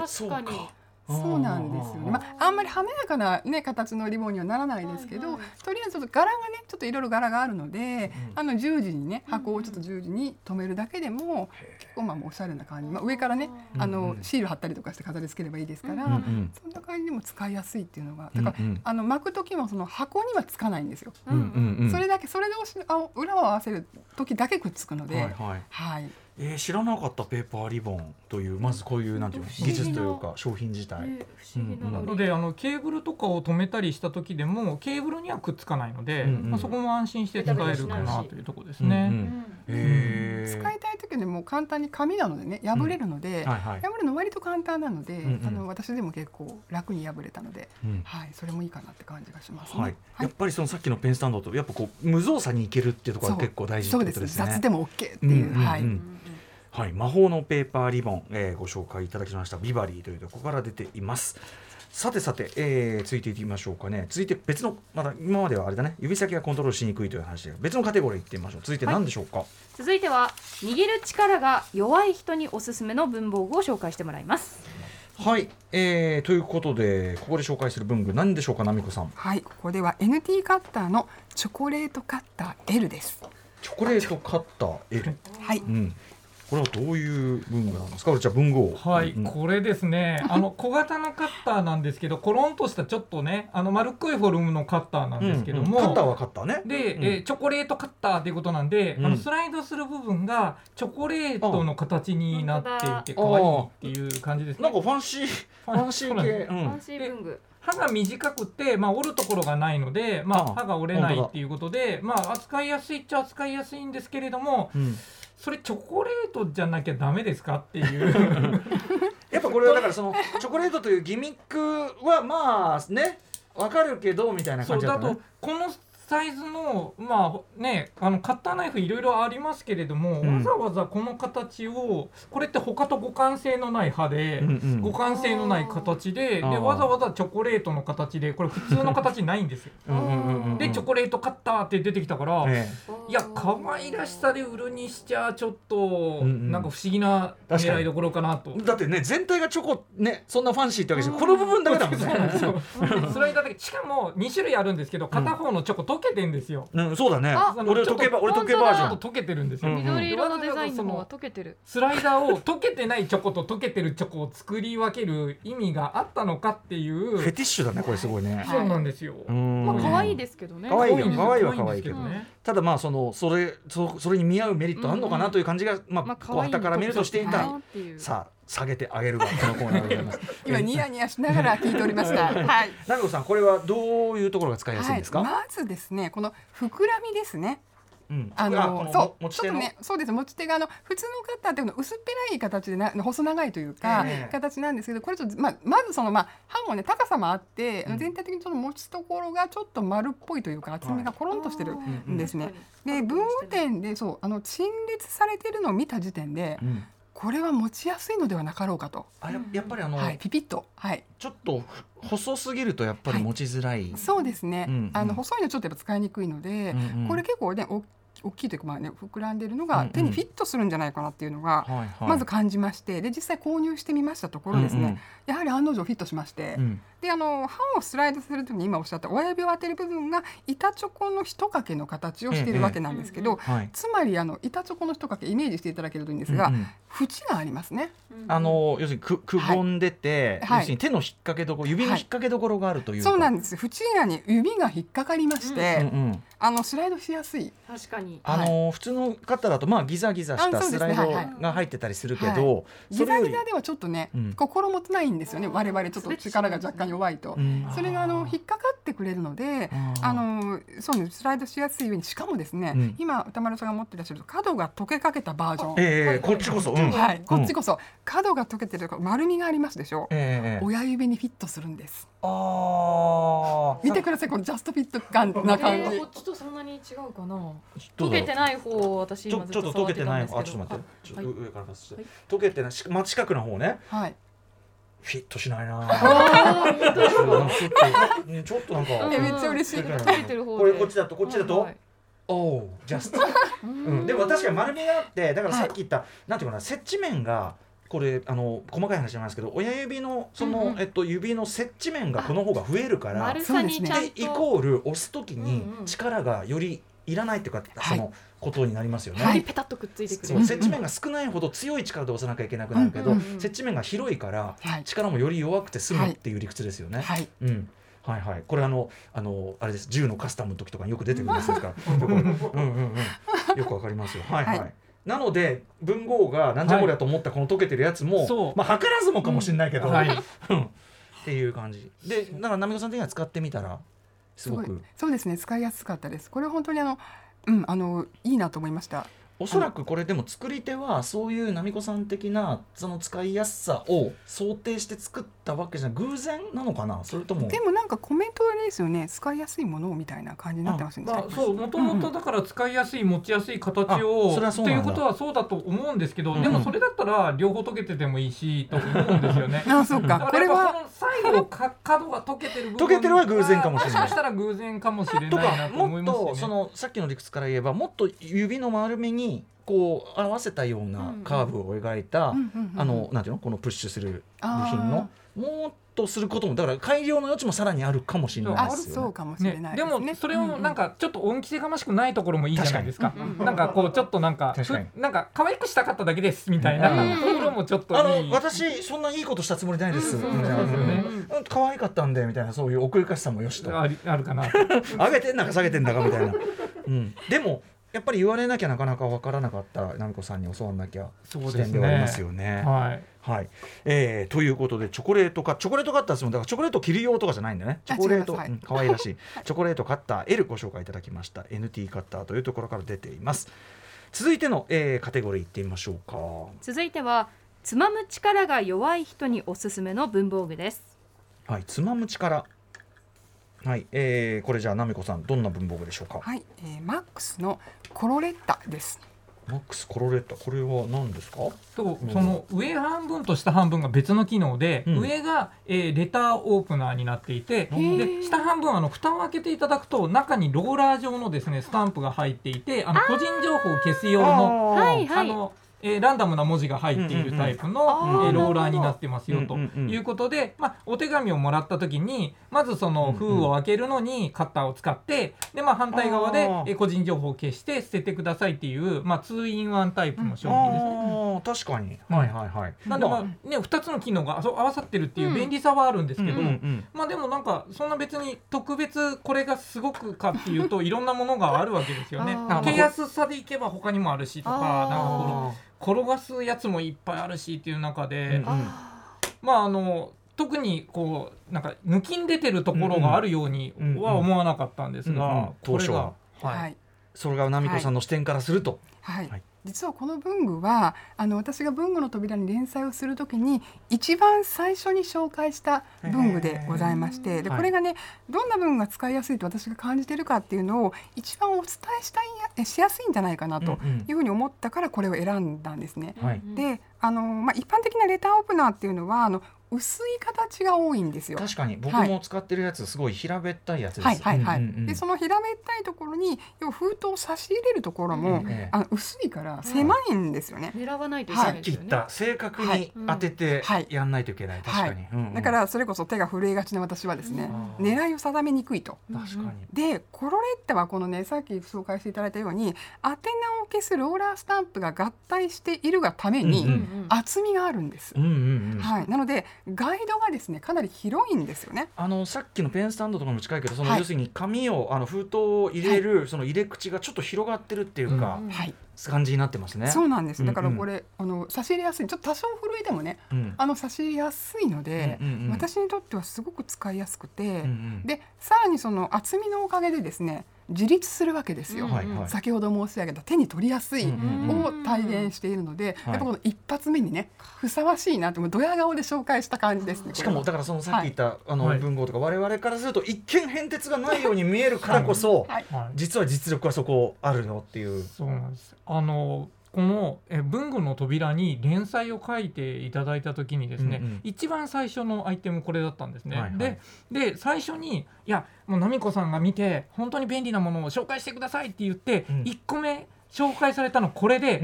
そうなんですよね。まあ、あんまり華やかなね形のリボンにはならないですけど、はいはい。とりあえずちょっと柄がねちょっといろいろ柄があるので、うん。あの十字にね箱をちょっと十字に留めるだけでも結構まあおしゃれな感じ、まあ、上からねうんあのうん。シール貼ったりとかして飾り付ければいいですから、うんうんそんな感じでも使いやすいっていうのが。だから、うん。うんあの巻く時もその箱にはつかないんですよ。うんうんうん。それだけそれで押しあ裏を合わせる時だけくっつくので、はいはい。はい、えー、知らなかったペーパーリボンというまずこういうなんていうの技術というか商品自体。なののであのケーブルとかを止めたりした時でもケーブルにはくっつかないので、うんうん。まあ、そこも安心して使えるかなというところですね。うんうんうん。へー。使いたい時でも簡単に紙なのでね破れるので、はいはい。破るの割と簡単なので、うんうんあの私でも結構楽に破れたので、うん。はい、それもいいかなって感じがしますね。はい、やっぱりそのさっきのペンスタンドとやっぱこう無造作にいけるっていうところが結構大事ってそうですことです。ね。雑でも OK っていう、うんうんうん。はい、はい、魔法のペーパーリボン、えーご紹介いただきましたビバリーというところから出ています。さてさて、えー続いていきましょうかね。続いて別のまだ今まではあれだね指先がコントロールしにくいという話で別のカテゴリーいってみましょう。続いて何でしょうか？続いては握る力が弱い人におすすめの文房具を紹介してもらいますはい、えーということでここで紹介する文具何でしょうか、なみこさん？はい、ここでは NT カッターのチョコレートカッター L です。チョコレートカッター L？はい、うん。これはどういう文具なんですか？これじゃあ文具を。はい、うんこれですね あの小型のカッターなんですけどコロンとしたちょっとねあの丸っこいフォルムのカッターなんですけども、うんうんカッターはカッターね。で、うんえーチョコレートカッターということなんで、うんあのスライドする部分がチョコレートの形になっていてあ可愛いっていう感じですねなんか。ファンシー ファンシー系。うんファンシー文具刃が短くて、まあ、折るところがないので、まああ、刃が折れないっていうことで、まあ、扱いやすいっちゃ扱いやすいんですけれどもうん。それチョコレートじゃなきゃダメですかっていう。やっぱこれはだからそのチョコレートというギミックはまあねわかるけどみたいなそうだ感じだったね。とこのサイズのまあねあのカッターナイフいろいろありますけれども、うん。わざわざこの形をこれって他と互換性のない刃で、うんうん。互換性のない形ででわざわざチョコレートの形でこれ普通の形ないんですよ。でチョコレートカッターって出てきたから、えいや可愛らしさで売るにしちゃちょっと、うんうん。なんか不思議な狙いどころかなと。え。だってね全体がチョコねそんなファンシーってわけじゃこの部分だけだもんそうなんですねよ。スライダーだけ。しかも2種類あるんですけど片方のチョコ溶けてんですよ。うんそうだね。あ俺溶けば俺溶けバージョン。溶けてるんですよ。うん緑色のデザインの方は溶けてるスライダーを溶けてないチョコと溶けてるチョコを作り分ける意味があったのかっていう。フェティッシュだねこれすごいね。そうなんですよ。うん。まあ可愛いですけどね。可愛いよ。可愛いは可愛いけどね。ただまあそのそれそそれに見合うメリットあるのかなという感じがまあまあこう旗から見るとしていた。なっていう。さあ下げてあげるわこのコーナーでございます。今ニヤニヤしながら聞いておりました。はい。なるこさんこれはどういうところが使いやすいんですか、はい、まずですね、この膨らみですね。うん。あこのそう。持ちょっとねそうです。持ち手があの普通のカッターっていうのは薄っぺらい形でな細長いというか、ええ。形なんですけどこれちょっとまあまずそのまあ刃もね高さもあって、うん。全体的にその持ちところがちょっと丸っぽいというか厚みがコロンとしてるうんんですね。で文具店でそうあの陳列されてるのを見た時点でうんこれは持ちやすいのではなかろうかと、あややっぱりあの、はい、ピピッと。はい。ちょっと細すぎるとやっぱり持ちづらい、そうですね、うんうん。あの細いのちょっとやっぱ使いにくいので、うんうん。これ結構ねお大きいというかまあね膨らんでるのが手にフィットするんじゃないかなっていうのが、はいはい。まず感じましてで実際購入してみましたところですね、うんうん。やはり案の定フィットしまして、うんであの刃をスライドする時に今おっしゃった親指を当てる部分が板チョコの一掛けの形をしているわけなんですけど、はい。つまりあの板チョコの一掛けイメージしていただけるといいんですが、うんうん。縁がありますね。あの要するにくくぼんでて、はい。要するに手の引っ掛けどころ指の引っ掛けどころがあるというか、そうなんです。縁がに指が引っかかりまして、うんうん。あのスライドしやすい。確かに。あの普通の方だとまあギザギザしたあそうですスライドねはいはい。が入ってたりするけど、ギそれより。ザギザではちょっとね、うん。心もとないんですよね。我々ちょっと力が若干弱いと、うん。それがあの引っかかってくれるのであのそうねスライドしやすい上にしかもですね、うん。今歌丸さんが持ってらっしゃる角が溶けかけたバージョン、ええこっちこそ、うん。はい、こっちこそ。角が溶けてるから丸みがありますでしょ、ええ親指にフィットするんです。ああ見てくださいこのジャストフィット感な感じ、えーこっちとそんなに違うかな。ど溶けてない方を私ちょっと溶けててない。あたんですけど。ちょっと待って。ちょっとはい。上から出して、はい溶けてない。し真近くの方ね。はいフィットしないな。ちょっとねちょっとなんか、う んえめっちゃ嬉しい。これこっちだとこっちだと、はいおおジャスト、でも確かに丸みがあってだからさっき言った、なんていうかな接地面がこれあの細かい話じゃないですけど親指のその、うんうん。えっと、指の接地面がこの方が増えるからでと。イコール押す時に力がよりいらないっていうか、はい。そのことになりますよね。よりペタッとくっついてくれる。そう接地面が少ないほど強い力で押さなきゃいけなくなるけど、接地面が広いからはい。力もより弱くて済むっていう理屈ですよね。はい。うん。はいはい、これあのあのあれです。銃のカスタムの時とかによく出てくるやつですからよく, うんうんうん、よくわかりますよ。はいはい。はい。なので文豪がなんじゃこりゃと思ったこの溶けてるやつも、そう。まあ図らずもかもしれないけど、はい。うん。っていう感じ。でだから波子さん的には使ってみたら？すごすごい。くそうですね。使いやすかったです。これ本当にあのうんあのいいなと思いました。おそらくこれでも作り手はそういう波子さん的なその使いやすさを想定して作ったわけじゃ偶然なのかな？それとも。でもなんかコメントあれですよね。使いやすいものみたいな感じになってますよね。まあ、そうもともとだから使いやすい持ちやすい形あをっていうことはそうだと思うんですけど、うんでもそれだったら両方溶けててもいいしと思うんですよね。あそうか。これは最後か角が溶けてる部分溶けてるは偶然かもしれない。もしかしたら偶然かもしれないとなかもっと思いますよね。とそのさっきの理屈から言えばもっと指の丸みにこう合わせたようなカーブを描いた、あのなんていうの？このプッシュする部品のもっとすることもだから改良の余地もさらにあるかもしれないあですよ、ね。そうかもしれねないでもそれをなんかちょっと恩着せがましくないところもいいじゃないですか。確かなんかこうちょっとなんか確かに。ふなんか可愛くしたかっただけですみたいな。うん。ところもちょっとあの私そんないいことしたつもりないです、可愛かったんでみたいなそういう奥ゆかしさもよしと。あるかな。上げてんだか下げてんだかみたいな、うん、でもやっぱり言われなきゃなかなか分からなかった奈美子さんに教わんなきゃ。視点ではありますよね。はいはい、えーということでチョコレートかチョコレートカッターですもん。だからチョコレート切る用とかじゃないんだね。チョコレートはい。うん可愛らしい。チョコレートカッター L ご紹介いただきました。NT カッターというところから出ています。続いての、えーカテゴリーいってみましょうか。続いてはつまむ力が弱い人におすすめの文房具です。はい。つまむ力。はい、えーこれじゃあ奈美子さんどんな文房具でしょうか？はい、えー、マックスのコロレッタですマックスコロレッタこれは何ですか？とその上半分と下半分が別の機能で、うん。上が、えーレターオープナーになっていてで下半分あの蓋を開けていただくと中にローラー状のですねスタンプが入っていてあの個人情報を消す用のあの、えーランダムな文字が入っているタイプの、えーローラーになってますよということで、まあ、お手紙をもらった時にまずその封を開けるのにカッターを使ってで、まあ、反対側でえー個人情報を消して捨ててくださいっていう、まあ、2 in 1タイプの商品ですね。確かに。はい。はいはいなんでまあまね2つの機能がそう合わさってるっていううん。便利さはあるんですけど、まあでもなんかそんな別に特別これがすごくかっていうといろんなものがあるわけですよね。あー。手安さでいけば他にもあるしとかなんかこの転がすやつもいっぱいあるしっていう中で、うんうん。まああの特にこうなんか抜きん出てるところがあるようには思わなかったんですが、うんうん。これが当初は。はい、はい。それが奈美子さんの視点からすると、はい。はい実はこの文具はあの私が文具の扉に連載をするときに一番最初に紹介した文具でございましてではい。これがねどんな文具が使いやすいと私が感じているかっていうのを一番お伝えしたいやしやすいんじゃないかなとうんうん。いうふうに思ったからこれを選んだんですね。はい。であの、まあ、一般的なレターオープナーっていうのはあの薄い形が多いんですよ。確かに。僕はい。も使ってるやつすごい平べったいやつです。はいはいはい。うんうんうん。でその平べったいところに要は封筒を差し入れるところも、ええあの薄いから狭いんですよね。狙わないといけないですよね。言った正確に当ててはい。やんないといけない、確かに、うんうん。だからそれこそ手が震えがちな私はですね、うん狙いを定めにくいと。確かに、でコロレッタはこのねさっき紹介していただいたように宛名を消すローラースタンプが合体しているがために、うんうんうん。厚みがあるんです。うんうんうん。はい、なのでガイドがですねかなり広いんですよね。あのさっきのペンスタンドとかも近いけどその、はい要するに紙をあの封筒を入れる、その入れ口がちょっと広がってるっていうか、うんはい、感じになってますね。そうなんです。だからうんうんこれ、あの差し入れやすい。ちょっと多少震えてもね、うんあの差し入れやすいので、うんうんうん私にとってはすごく使いやすくて、うんうんでさらにその厚みのおかげでですね自立するわけですよ。うんはいはい先ほど申し上げた手に取りやすいを体現しているので、うんやっぱこの一発目にねふさわしいなってもうドヤ顔で紹介した感じですね。しかもだからそのさっき言った、あのはい文豪とか我々からすると一見変哲がないように見えるからこそ、はいはい実は実力はそこあるよっていう。そうなんです。あのこのえ文具の扉に連載を書いていただいた時にですね、うんうん。一番最初のアイテムこれだったんですね。はいはい。でで最初にいやもう奈美子さんが見て本当に便利なものを紹介してくださいって言って、うん。1個目紹介されたのこれで、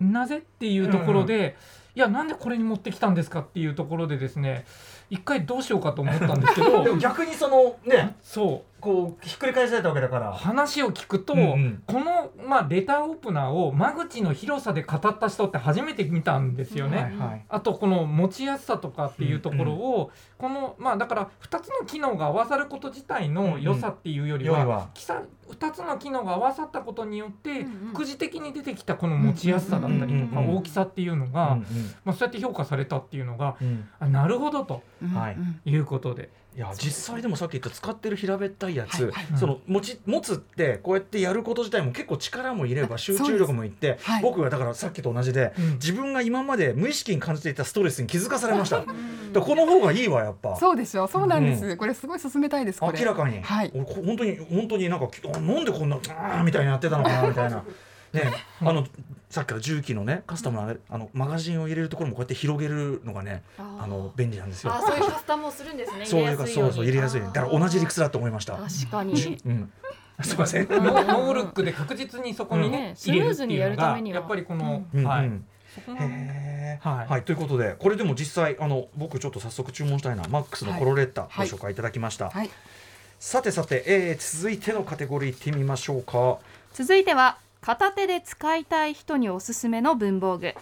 うん。なぜっていうところで、いやなんでこれに持ってきたんですかっていうところでですね一回どうしようかと思ったんですけど 逆にそのね。そうこうひっくり返されたわけだから。話を聞くと、うんうん。この、まあ、レターオープナーを間口の広さで語った人って初めて見たんですよね。はいはい。あとこの持ちやすさとかっていうところを、このまあだから2つの機能が合わさること自体の良さっていうよりは,、よりは。きさ2つの機能が合わさったことによって、うんうん。副次的に出てきたこの持ちやすさだったりとか、うんうんうん大きさっていうのが、うんまあ、そうやって評価されたっていうのがうん。うんあなるほどとうんはい。うんいうことで。いや実際でもさっき言った使ってる平べったいやつ、はいはい。その持ち持つってこうやってやること自体も結構力も入れれば集中力もいって、はい。僕はだからさっきと同じで、うん。自分が今まで無意識に感じていたストレスに気づかされました。この方がいいわやっぱ。そうでしょう。そうなんです。これすごい進めたいです。これ。明らかに、はい。本当に本当になんかあなんでこんなあーみたいにやってたのかなみたいな。ね、あのさっきから重機のねカスタムのあれあのマガジンを入れるところもこうやって広げるのがねあの便利なんですよ。あ。そういうカスタムをするんですね。そういうかそうそう入れやすい。だから同じ理屈だと思いました。確かに。うん、すいません。ノーノールックで確実にそこにね、スムーズにやるためには。やっぱりこの、うん。はい、へー。はい。はい、ということでこれでも実際あの僕ちょっと早速注文したいなマックスのコロレッタ、はい。ご紹介いただきました、はい。さてさて、えー続いてのカテゴリーいってみましょうか。続いては片手で使いたい人におすすめの文房具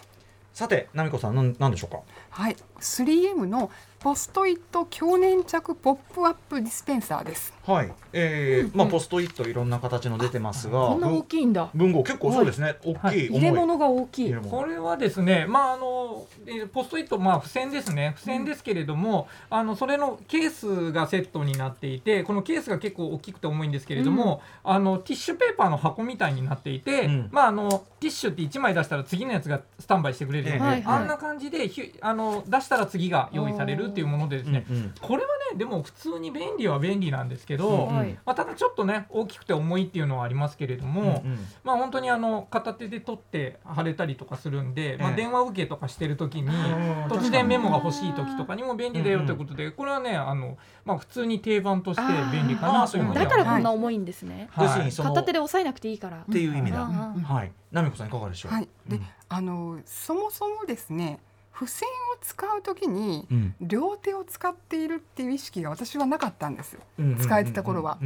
さて奈美子さんなんなんでしょうか？はい。3M のポストイット強粘着ポップアップディスペンサーです。はい、えーまあポストイットいろんな形の出てますが。こんな大きいんだ。文豪結構そうですね、大きい入れ物が大きい。これはですね、まああのえーポストイットまあ付箋ですね、付箋ですけれども、あのそれのケースがセットになっていて、このケースが結構大きくて重いんですけれども、あのティッシュペーパーの箱みたいになっていて、うん。まああのティッシュって1枚出したら次のやつがスタンバイしてくれるような、はいはい。あんな感じでひあの出したら次が用意されるっていうものでですね、うんうんこれはねでも普通に便利は便利なんですけど、うんはい。まあ、ただちょっとね大きくて重いっていうのはありますけれども、うんうん。まあ本当にあの片手で取って貼れたりとかするんで、まあ、ええ電話受けとかしてる時にん突然メモが欲しい時とかにも便利だよということでこれはねあの、まあ、普通に定番として便利かなというのでだからこんはいな重いんですね。要するにその片手で押さえなくていいから。っていう意味だ、うんうん。はい。奈美子さんいかがでしょう？はい。で、うん。あのそもそもですね、付箋を使うときにうん。両手を使っているっていう意識が私はなかったんです。うん使えてた頃は。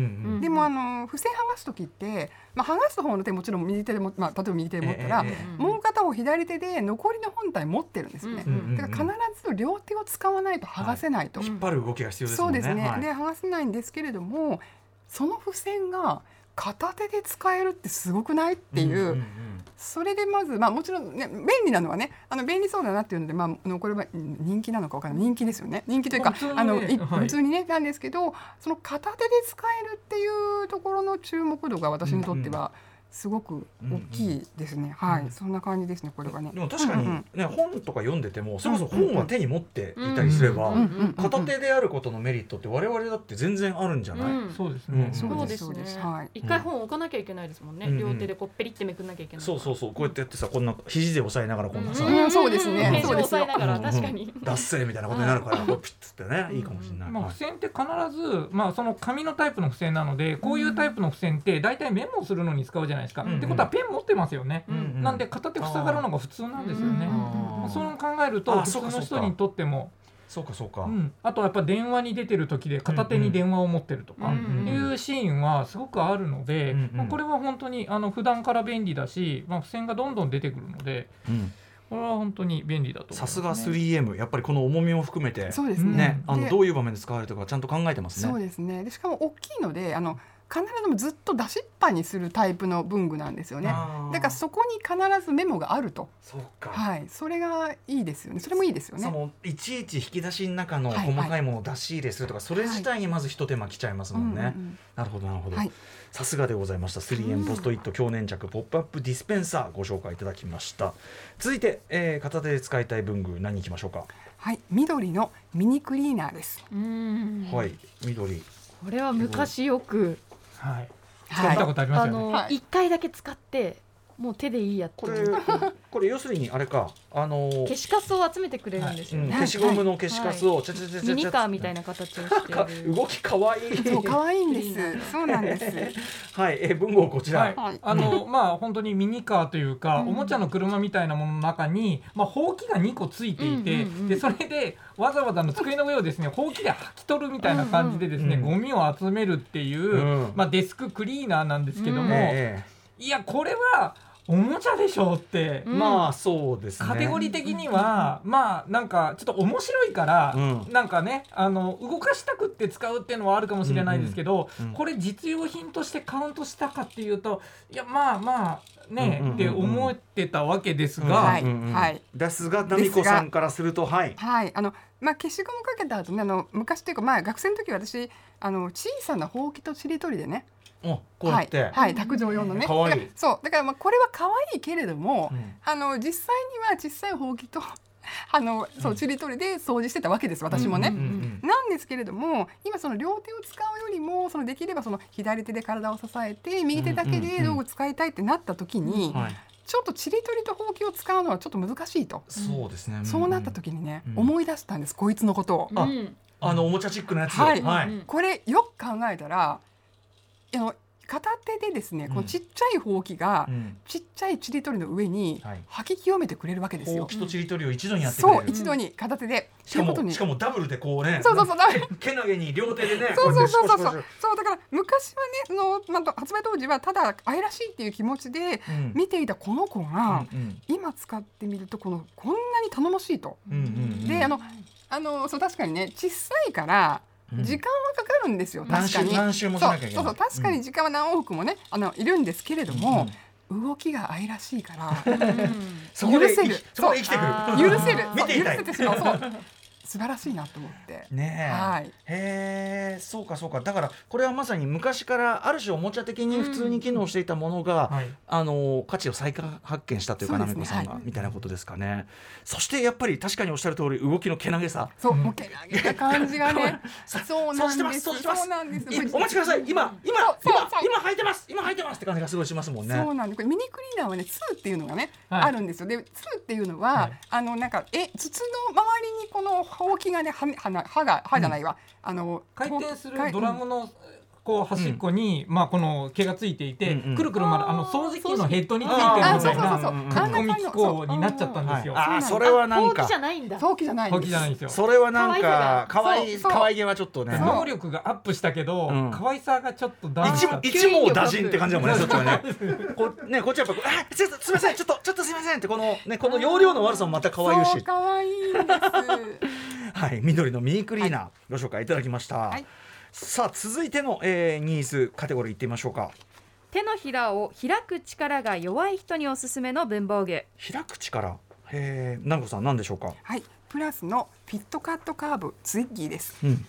でもあの付箋剥がす時って、まあ、剥がす方の手もちろん右手でも、まあ、例えば右手で持ったら、ええええもう片方左手で残りの本体持ってるんですよね。だから必ず両手を使わないと剥がせないと。引っ張る動きが必要ですもね。そうんですね、はい。で剥がせないんですけれどもその付箋が片手で使えるってすごくないっていう、んんんそれでまず、まあ、もちろん、ね、便利なのはねあの便利そうだなっていうので、まあ、あのこれはうん人気なのかわからない。人気ですよね。人気というか普通にねあの普通にねなんですけどその片手で使えるっていうところの注目度が私にとってはすごく大きいですね、はい、そんな感じですねこれはね。でも確かに、うんね本とか読んでてもそれこそ本は手に持っていたりすれば、うんうんうん片手であることのメリットって我々だって全然あるんじゃない、うん。そうですね、うん。そうですそでそううですすはい。一回本置かなきゃいけないですもんね、うん両手でこうペリってめくんなきゃいけないそうそうそう。こうやってやってさこんな肘で押さえながらこんなさ、うんそうですね。ページをそうですよ。押さえながらうん確かに、脱線みたいなことになるから、こうピッつってねいいかもしれない、まあ、はい。付箋って必ず、まあ、その紙のタイプの付箋なのでこういうタイプの付箋って大体メモするのに使うじゃないですか。うんってことはペン持ってますよね。うんうん。なんで片手塞がるのが普通なんですよね。それを考えるとあ普通の人にとっても、そうかそうか、うん、あとはやっぱ電話に出てる時で片手に電話を持ってるとか。うんいうシーンはすごくあるので、うんうん。まあ、これは本当にあの普段から便利だし、まあ、付箋がどんどん出てくるのでうん。これは本当に便利だと思います、さすがね。3M やっぱりこの重みも含めて。そうですね。ね、あのでどういう場面で使われるとかちゃんと考えてますね。そうですね。でしかも大きいのであの必ずずっと出しっぱにするタイプの文具なんですよね。だからそこに必ずメモがあると。そうか、はい。それがいいですよね。それもいいですよね。そのいちいち引き出しの中のはい細かいものを出し入れするとか、それ自体にまず一手間来ちゃいますもんね、うんうんなるほどなるほど、はい。さすがでございました。3M ポストイット強粘着ポップアップディスペンサーご紹介いただきました。続いて、えー、片手で使いたい文具何いきましょうか、はい。緑のミニクリーナーです。うん。はい。緑。これは昔よくはい、はい。見たことありますあよね。のはい。一、回だけ使ってもう手でいいやこれいう。これ要するにあれかあのー消しカスを集めてくれるんですよね、うん。消しゴムの消しカスをちゃちゃちゃちゃちゃミニカーみたいな形をしてかる動きかわいい。そう可愛いんです。そうなんです。はい、えー、文豪こちら、はい。はい。あのまあ本当にミニカーというか、うん。おもちゃの車みたいなものの中に、まあ、ほうきが2個ついていて、うんうんうんでそれでわざわざあの机の上をですねほうきで履き取るみたいな感じでですね、うん。うん。ゴミを集めるっていう、うん。まあ、デスククリーナーなんですけども、えいやこれはおもちゃでしょうって、えまあそうですね。カテゴリー的には、まあなんかちょっと面白いから、うん。なんかねあの動かしたくって使うっていうのはあるかもしれないですけど、うん。うん。これ実用品としてカウントしたかっていうといやまあまあね、うんうんうんうん。って思ってたわけですが、はいうんうん。はいですがナミコさんからするとはいはい、あの、まあ、消しゴムかけた後ね、あの、昔というか、まあ、学生の時、私。あの、小さなほうきとちりとりでね。おこうやって、はい、はい、卓上用のね。かわいい。だからそう、だから、まあ、これは可愛いけれども。うん。あの、実際には小さいほうきと。あの、そう、ちりとりで掃除してたわけです、私もね。うんうんなんですけれども今その両手を使うよりもそのできればその左手で体を支えて右手だけで道具使いたいってなった時にうんはい、ちょっとちりとりとほうきを使うのはちょっと難しいと、そうですね、そうなった時にね、うん思い出したんですこいつのことを。あうん。あのおもちゃチックなやつ。はい。はい。うん。これよく考えたらあの片手でですねこのちっちゃいほうきがうん。ちっちゃいちりとりの上にはい。吐き清めてくれるわけですよ。ほう。きとちりとりを一度にやってくれる。そう一度に片手で。しかもしかもダブルでこうねそうそうそうけけな げに両手でねそうそうそうそう。そうそうだから昔はねその、まあ、発売当時はただ愛らしいっていう気持ちでうん。見ていたこの子が、うん今使ってみるとこのこんなに頼もしいと。であのあのそう確かにね小さいからうん時間はかかるんですよ、何確かに。周何周もしなきゃいけない。そうそうそう確かに時間は何往復もね、あのいるんですけれども、動きが愛らしいから許せる。そこで生きてくる。あ許せる。見ていたい。許せてしまう。そう素晴らしいなと思って。ねえ、はい。へえそうかそうか。だからこれはまさに昔からある種おもちゃ的に普通に機能していたものが、はい。あの価値を再発見したというかなめこさんが、はいみたいなことですかね。そしてやっぱり確かにおっしゃる通り動きのけなげさ。そう、けなげた感じがね。さそうなんです。す。そうしてます。そうなんです。いお待ちください。今今今今履いてます。今履いてますって感じがすごいしますもんね。そうなんです。これミニクリーナーはね、ツーっていうのがね、はい。あるんですよ。で、ツーっていうのは、はい。あのなんかえ筒の周りにこのほうきがね、は歯な歯が歯じゃないわ。あの回転するドラムのこう端っこに、まあこの毛がついていて、うんうんくるくる回るあの掃除機のヘッドについてるみたいな書き込み機構になっちゃったんですよ。はい、ああそれはなんほうきかじゃないんだほうきじゃないんです。きじゃないんですよ。それはなんか可可愛愛い可愛いげはちょっとね能力がアップしたけど、うん可愛さがちょっとダウンし一た。一網打尽って感じだもんね、そっちはね。こね、こっちはやっぱ、あ、すみません、ちょっと、ちょっとすみませんって、この、ね、この容量の悪さもまた可愛いし。そう可愛いんです。はい、緑のミニクリーナー、ご紹介いただきました。はいさあ、続いての、えー、ニーズカテゴリーいってみましょうか。手のひらを開く力が弱い人におすすめの文房具開く力？へえ、南子さん、なんでしょうか？はい、プラスのフィットカットカーブツイッギーです。うん。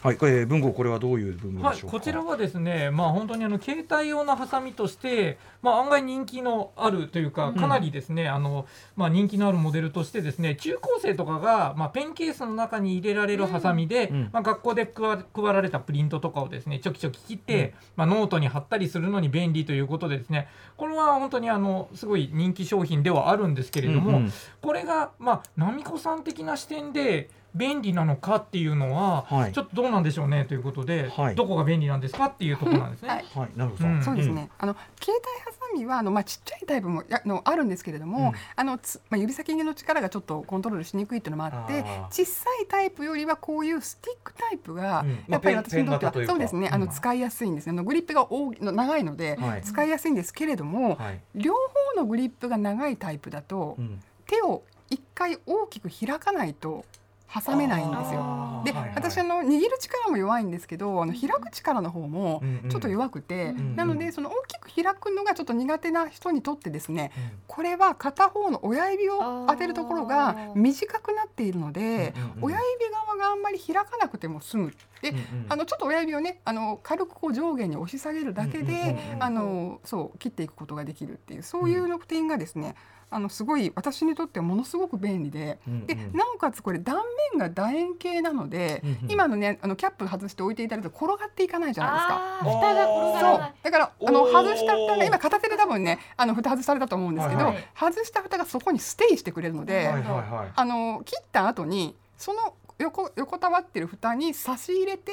はい、これ文具これはどういう文具はい、でしょうか？こちらはですね、まあ本当にあの携帯用のハサミとして、まあ案外人気のあるというか、かなりですね、あのまあ人気のあるモデルとしてですね、中高生とかがまあペンケースの中に入れられるハサミで、うん。まあ学校で配配られたプリントとかをですね、ちょきちょき切って、まあノートに貼ったりするのに便利ということでですね、これは本当にあのすごい人気商品ではあるんですけれども、うんうん。これがまあ奈美子さん的な視点で便利なのかっていうのは、はい。ちょっとどうなんでしょうねということで、はい。どこが便利なんですかっていうところなんですね。はい。はい、なるほど。うん。そうですね、あの携帯ハサミはあの、まあ、ちっちゃいタイプもやのあるんですけれども、うん。あのつまあ、指先の力がちょっとコントロールしにくいっていうのもあって小さいタイプよりはこういうスティックタイプが、やっぱり私にとってはそうですね。あの、うん。使いやすいんですね。あのグリップが大の長いので、はい。使いやすいんですけれども、はい。両方のグリップが長いタイプだと、うん。手を一回大きく開かないと挟めないんですよ。で、はいはい。私あの握る力も弱いんですけどあの開く力の方もうんうん。ちょっと弱くて、んなのでその大きく開くのがちょっと苦手な人にとってですねうん。これは片方の親指を当てるところが短くなっているので、うんうんうん。親指側があんまり開かなくても済む。で、うんうん。あのちょっと親指をねあの軽くこう上下に押し下げるだけで、うんうんうんうんあのそう切っていくことができるっていうそういうの点がですね、あのすごい私にとってはものすごく便利で、うんうん。でなおかつこれ断面が楕円形なので、うんうん。今のねあのキャップ外して置いていただくと転がっていかないじゃないですか。蓋が転がそうらない。だからあの外した蓋が今片手で多分ねあの蓋外されたと思うんですけど、はいはい。外した蓋がそこにステイしてくれるので、はいはいはい。あの切った後にその横横たわってる蓋に差し入れて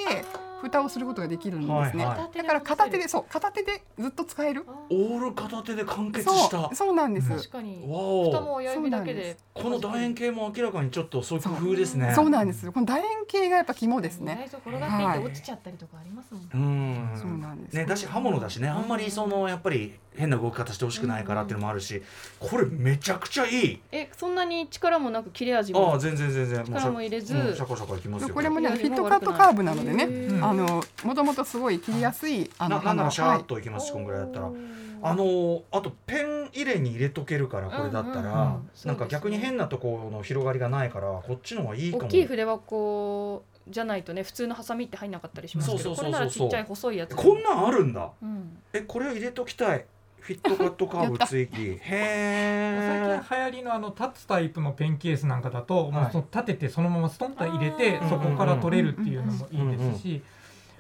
蓋をすることができるんですね。はいはだから片手でそう片手でずっと使える。オール片手で完結した。そうそうなんです。確かにわお。蓋も親指だけでこの楕円形も明らかにちょっとそういう工夫ですね。そうなんです。この楕円形がやっぱ肝です意ね。転がっていって落ちちゃったりとかありますもんねうん。そうなんです。ね、だし刃物だしねあんまりそのやっぱり変な動き方してほしくないからっていうのもあるしこれめちゃくちゃいいえそんなに力もなく切れ味ああも全然全然力も入れずうんシャカシャカいきますよこれもねフィットカットカーブなのでね。あのもともとすごい切りやすいあのななんならシャーはいっといきますしこんぐらいだったら。あのーあとペン入れに入れとけるからこれだったら、うんうんうんなんか逆に変なところの広がりがないからこっちの方がいいかも。大きい筆箱じゃないとね普通のハサミって入んなかったりしますけどこれならちっちゃい細いやつ。こんなんあるんだ。うん。えこれ入れときたい。フィットカットカーブ追記へ最え近流行りのあの立つタイプのペンケースなんかだと、もうその立ててそのままストンと入れてそこから取れるっていうのもいいですし、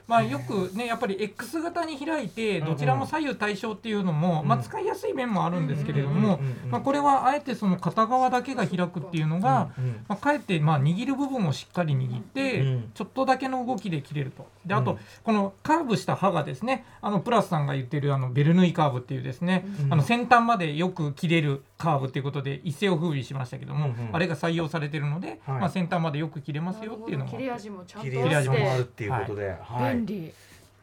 まあよくねやっぱり X 型に開いてどちらも左右対称っていうのも、うん。まあ使いやすい面もあるんですけれども、まあこれはあえてその片側だけが開くっていうのが、まあ、かえってまあ握る部分をしっかり握って、うん。ちょっとだけの動きで切れると。であと、うん。このカーブした刃がですねあのプラスさんが言ってるあのベルヌイカーブっていうですね、うん。あの先端までよく切れるカーブっていうことで一世を風靡しましたけども、うんうん。あれが採用されてるので、はい。まあ、先端までよく切れますよ。っていうのも切れ味もちゃんと。切れ味もあるっていうことで、はい。便利。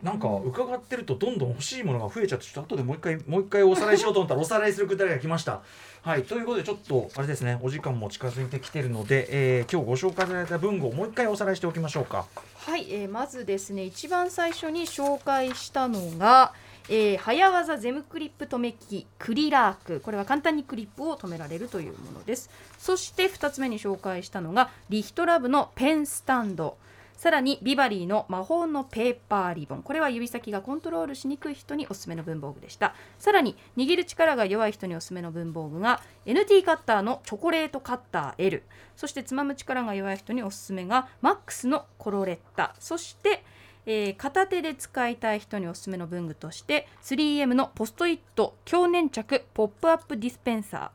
なんか伺ってるとどんどん欲しいものが増えちゃってちょっと後でもう一回もう一回おさらいしようと思ったらおさらいするくだりが来ました。はい。ということでちょっとあれですねお時間も近づいてきてるので、えー今日ご紹介された文具をもう一回おさらいしておきましょうか。はい、えーまずですね一番最初に紹介したのが、えー早技ゼムクリップ留め機クリラーク。これは簡単にクリップを留められるというものです。そして2つ目に紹介したのがリヒトラブのペンスタンド。さらにビバリーの魔法のペーパーリボン。これは指先がコントロールしにくい人におすすめの文房具でした。さらに握る力が弱い人におすすめの文房具が NT カッターのチョコレートカッター L そしてつまむ力が弱い人におすすめがマックスのコロレッタ。そしてえー片手で使いたい人におすすめの文具として 3M のポストイット強粘着ポップアップディスペンサー。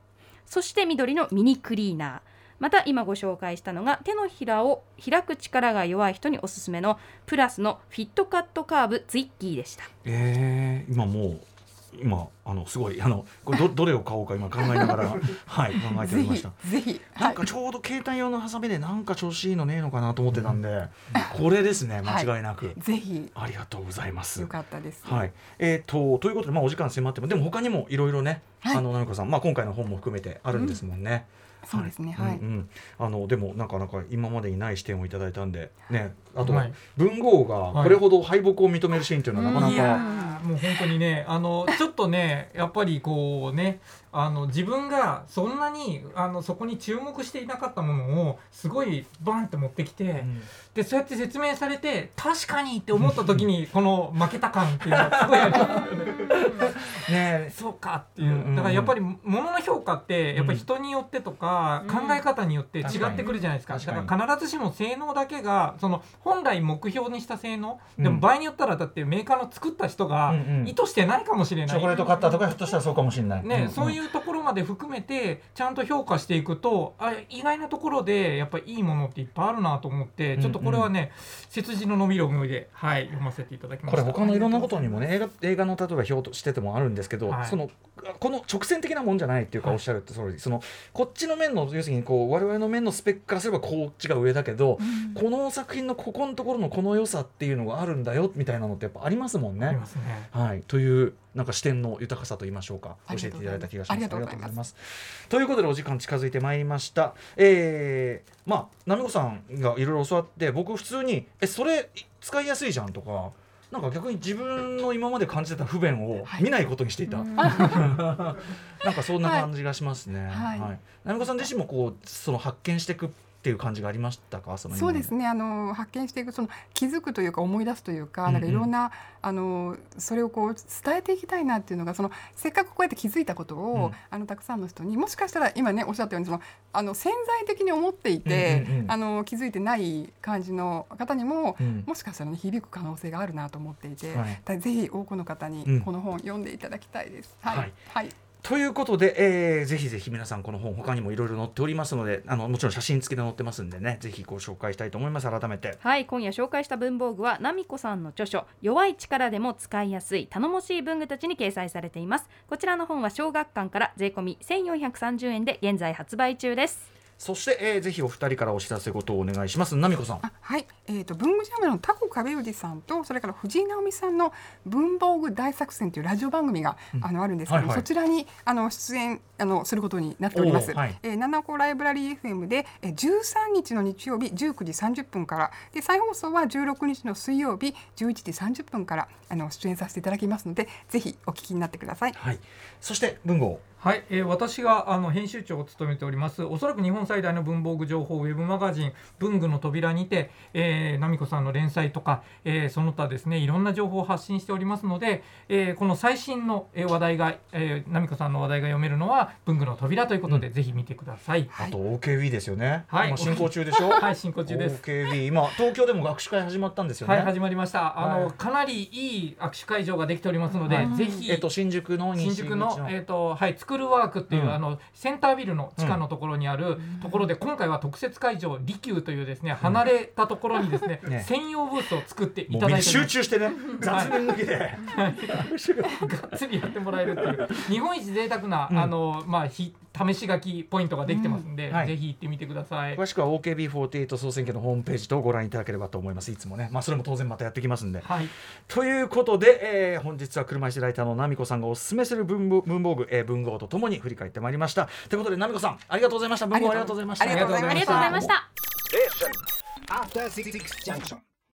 そして緑のミニクリーナー。また今ご紹介したのが手のひらを開く力が弱い人におすすめのプラスのフィットカットカーブツイッキーでした。えー、今もう今あのすごいあのこれどどれを買おうか今考えながら はい考えておりました。ぜひなんかちょうど携帯用のハサミでなんか調子いいのねえのかなと思ってたんで、これですね間違いなく、ぜひ。ありがとうございます。よ。かったです。はい、えー、とということで、まあ、お時間迫ってもでも他にもいろいろね、はい。あの奈美子さん、まあ、今回の本も含めてあるんですもんね。そうですね。はい。うんうん。あのでもなかなか今までにない視点をいただいたんで、ね、あとははい。文豪がこれほど敗北を認めるシーンというのはなかなか、ーもう本当にねあのちょっとねねやっぱりこうねあの自分がそんなにあのそこに注目していなかったものをすごいバンって持ってきて、うん。でそうやって説明されて確かにって思った時に この負けた感っていうのがすごいありますよね。ねそうかっていう、うんうんうん。だからやっぱり物の評価ってやっぱり人によってとか、うん。考え方によって違ってくるじゃないですか,、確かに。だから必ずしも性能だけがその本来目標にした性能、うん。でも場合によったらだってメーカーの作った人がうんうん。意図してないかもしれない、チョコレートカッターとかひょっとしたらそうかもしれない。ねんそういうところまで含めてちゃんと評価していくとあ意外なところでやっぱりいいものっていっぱいあるなと思って、うんちょっとこれはね背筋の伸びる思いで、はい、読ませていただきまこした。れ他のいろんなことにもね映画映画の例えば表としててもあるんですけど、はい。そのこの直線的なもんじゃないっていうかはいおっしゃるってそのそのこっちの面の要するにこう我々の面のスペックからすればこっちが上だけど、この作品のここのところのこの良さっていうのがあるんだよみたいなのってやっぱありますもんねあり。ますね。はい、というなんか視点の豊かさと言いましょうか教えていただいた気がします。ありがとうございます。ということでお時間近づいてまいりました。えー、まあ奈美子さんがいろいろ教わって僕普通にえそれ使いやすいじゃんとか。なんか逆に自分の今まで感じてた不便をはい見ないことにしていた、うん なんかそんな感じがしますね。はいはい奈美子さん自身もこうその発見していくっていう感じがありましたか？そのそうですね。あの発見していくその気づくというか思い出すというか,、うんうん。なんかいろんなあのそれをこう伝えていきたいなっていうのがそのせっかくこうやって気づいたことを、うん。あのたくさんの人にもしかしたら今ねおっしゃったようにそのあの潜在的に思っていて、うんうんうん。あの気づいてない感じの方にも、うん。もしかしたら、ね、響く可能性があるなと思っていて、はい。だぜひ多くの方うん。にこの本読んでいただきたいです。はい、はい。はいということで、えーぜひぜひ皆さんこの本他にもいろいろ載っておりますのであのもちろん写真付きで載ってますんでねぜひご紹介したいと思います。改めて。はい今夜紹介した文房具は奈美子さんの著書弱い力でも使いやすい頼もしい文具たちに掲載されています。こちらの本は小学館から税込み1430円で現在発売中です。そして、えーぜひお二人からお知らせことをお願いします。奈美子さん。あはい、えー、と文具ジャムのタコ壁氏さんとそれから藤井直美さんの「文房具大作戦」というラジオ番組が、あのあるんですけど、はいはい。そちらにあの出演あのすることになっております。はい。えー、七個ライブラリー FM で、えー、13日の日曜日19時30分からで再放送は16日の水曜日11時30分からあの出演させていただきますのでぜひお聞きになってください。はい。そして文豪はい、えー私があの編集長を務めておりますおそらく日本最大の文房具情報ウェブマガジン「文具の扉」にて、えー、奈美子さんの連載とか、えーその他ですねいろんな情報を発信しておりますので、えーこの最新のえー話題が、えー、奈美子さんの話題が読めるのは「文具の扉」ということで、ぜひ見てください。あと OKB ですよね、はい。今進行中でしょ？はい進行中です。OKB 今東京でも学習会始まったんですよね、はい始まりました。あの、はい。かなりいい握手会場ができておりますので、はい。ぜひ、えっと新宿の新宿の、えーとはい、スクールワークっていう、うん。あのセンタービルの地下のところにあるところで、今回は特設会場利休というですね離れたところにですね,、ね。専用ブースを作っていただいて集中してね雑念抜きで、がっつりやってもらえるっていう。日本一贅沢な、うん。あのまあひ試し書きポイントができてますんで、うん。はい。ぜひ行ってみてください。詳しくは OKB48 総選挙のホームページとご覧いただければと思います。いつもね。まあそれも当然またやってきますんで。はい、ということで、えー本日は車椅子ライターの奈美子さんがおすすめする文房文房具、えー文豪とともに振り返ってまいりました。ということで奈美子さんありがとうございました。文豪ありがとうございました。ありがとうございました。ありがとうございました。After Six Junction.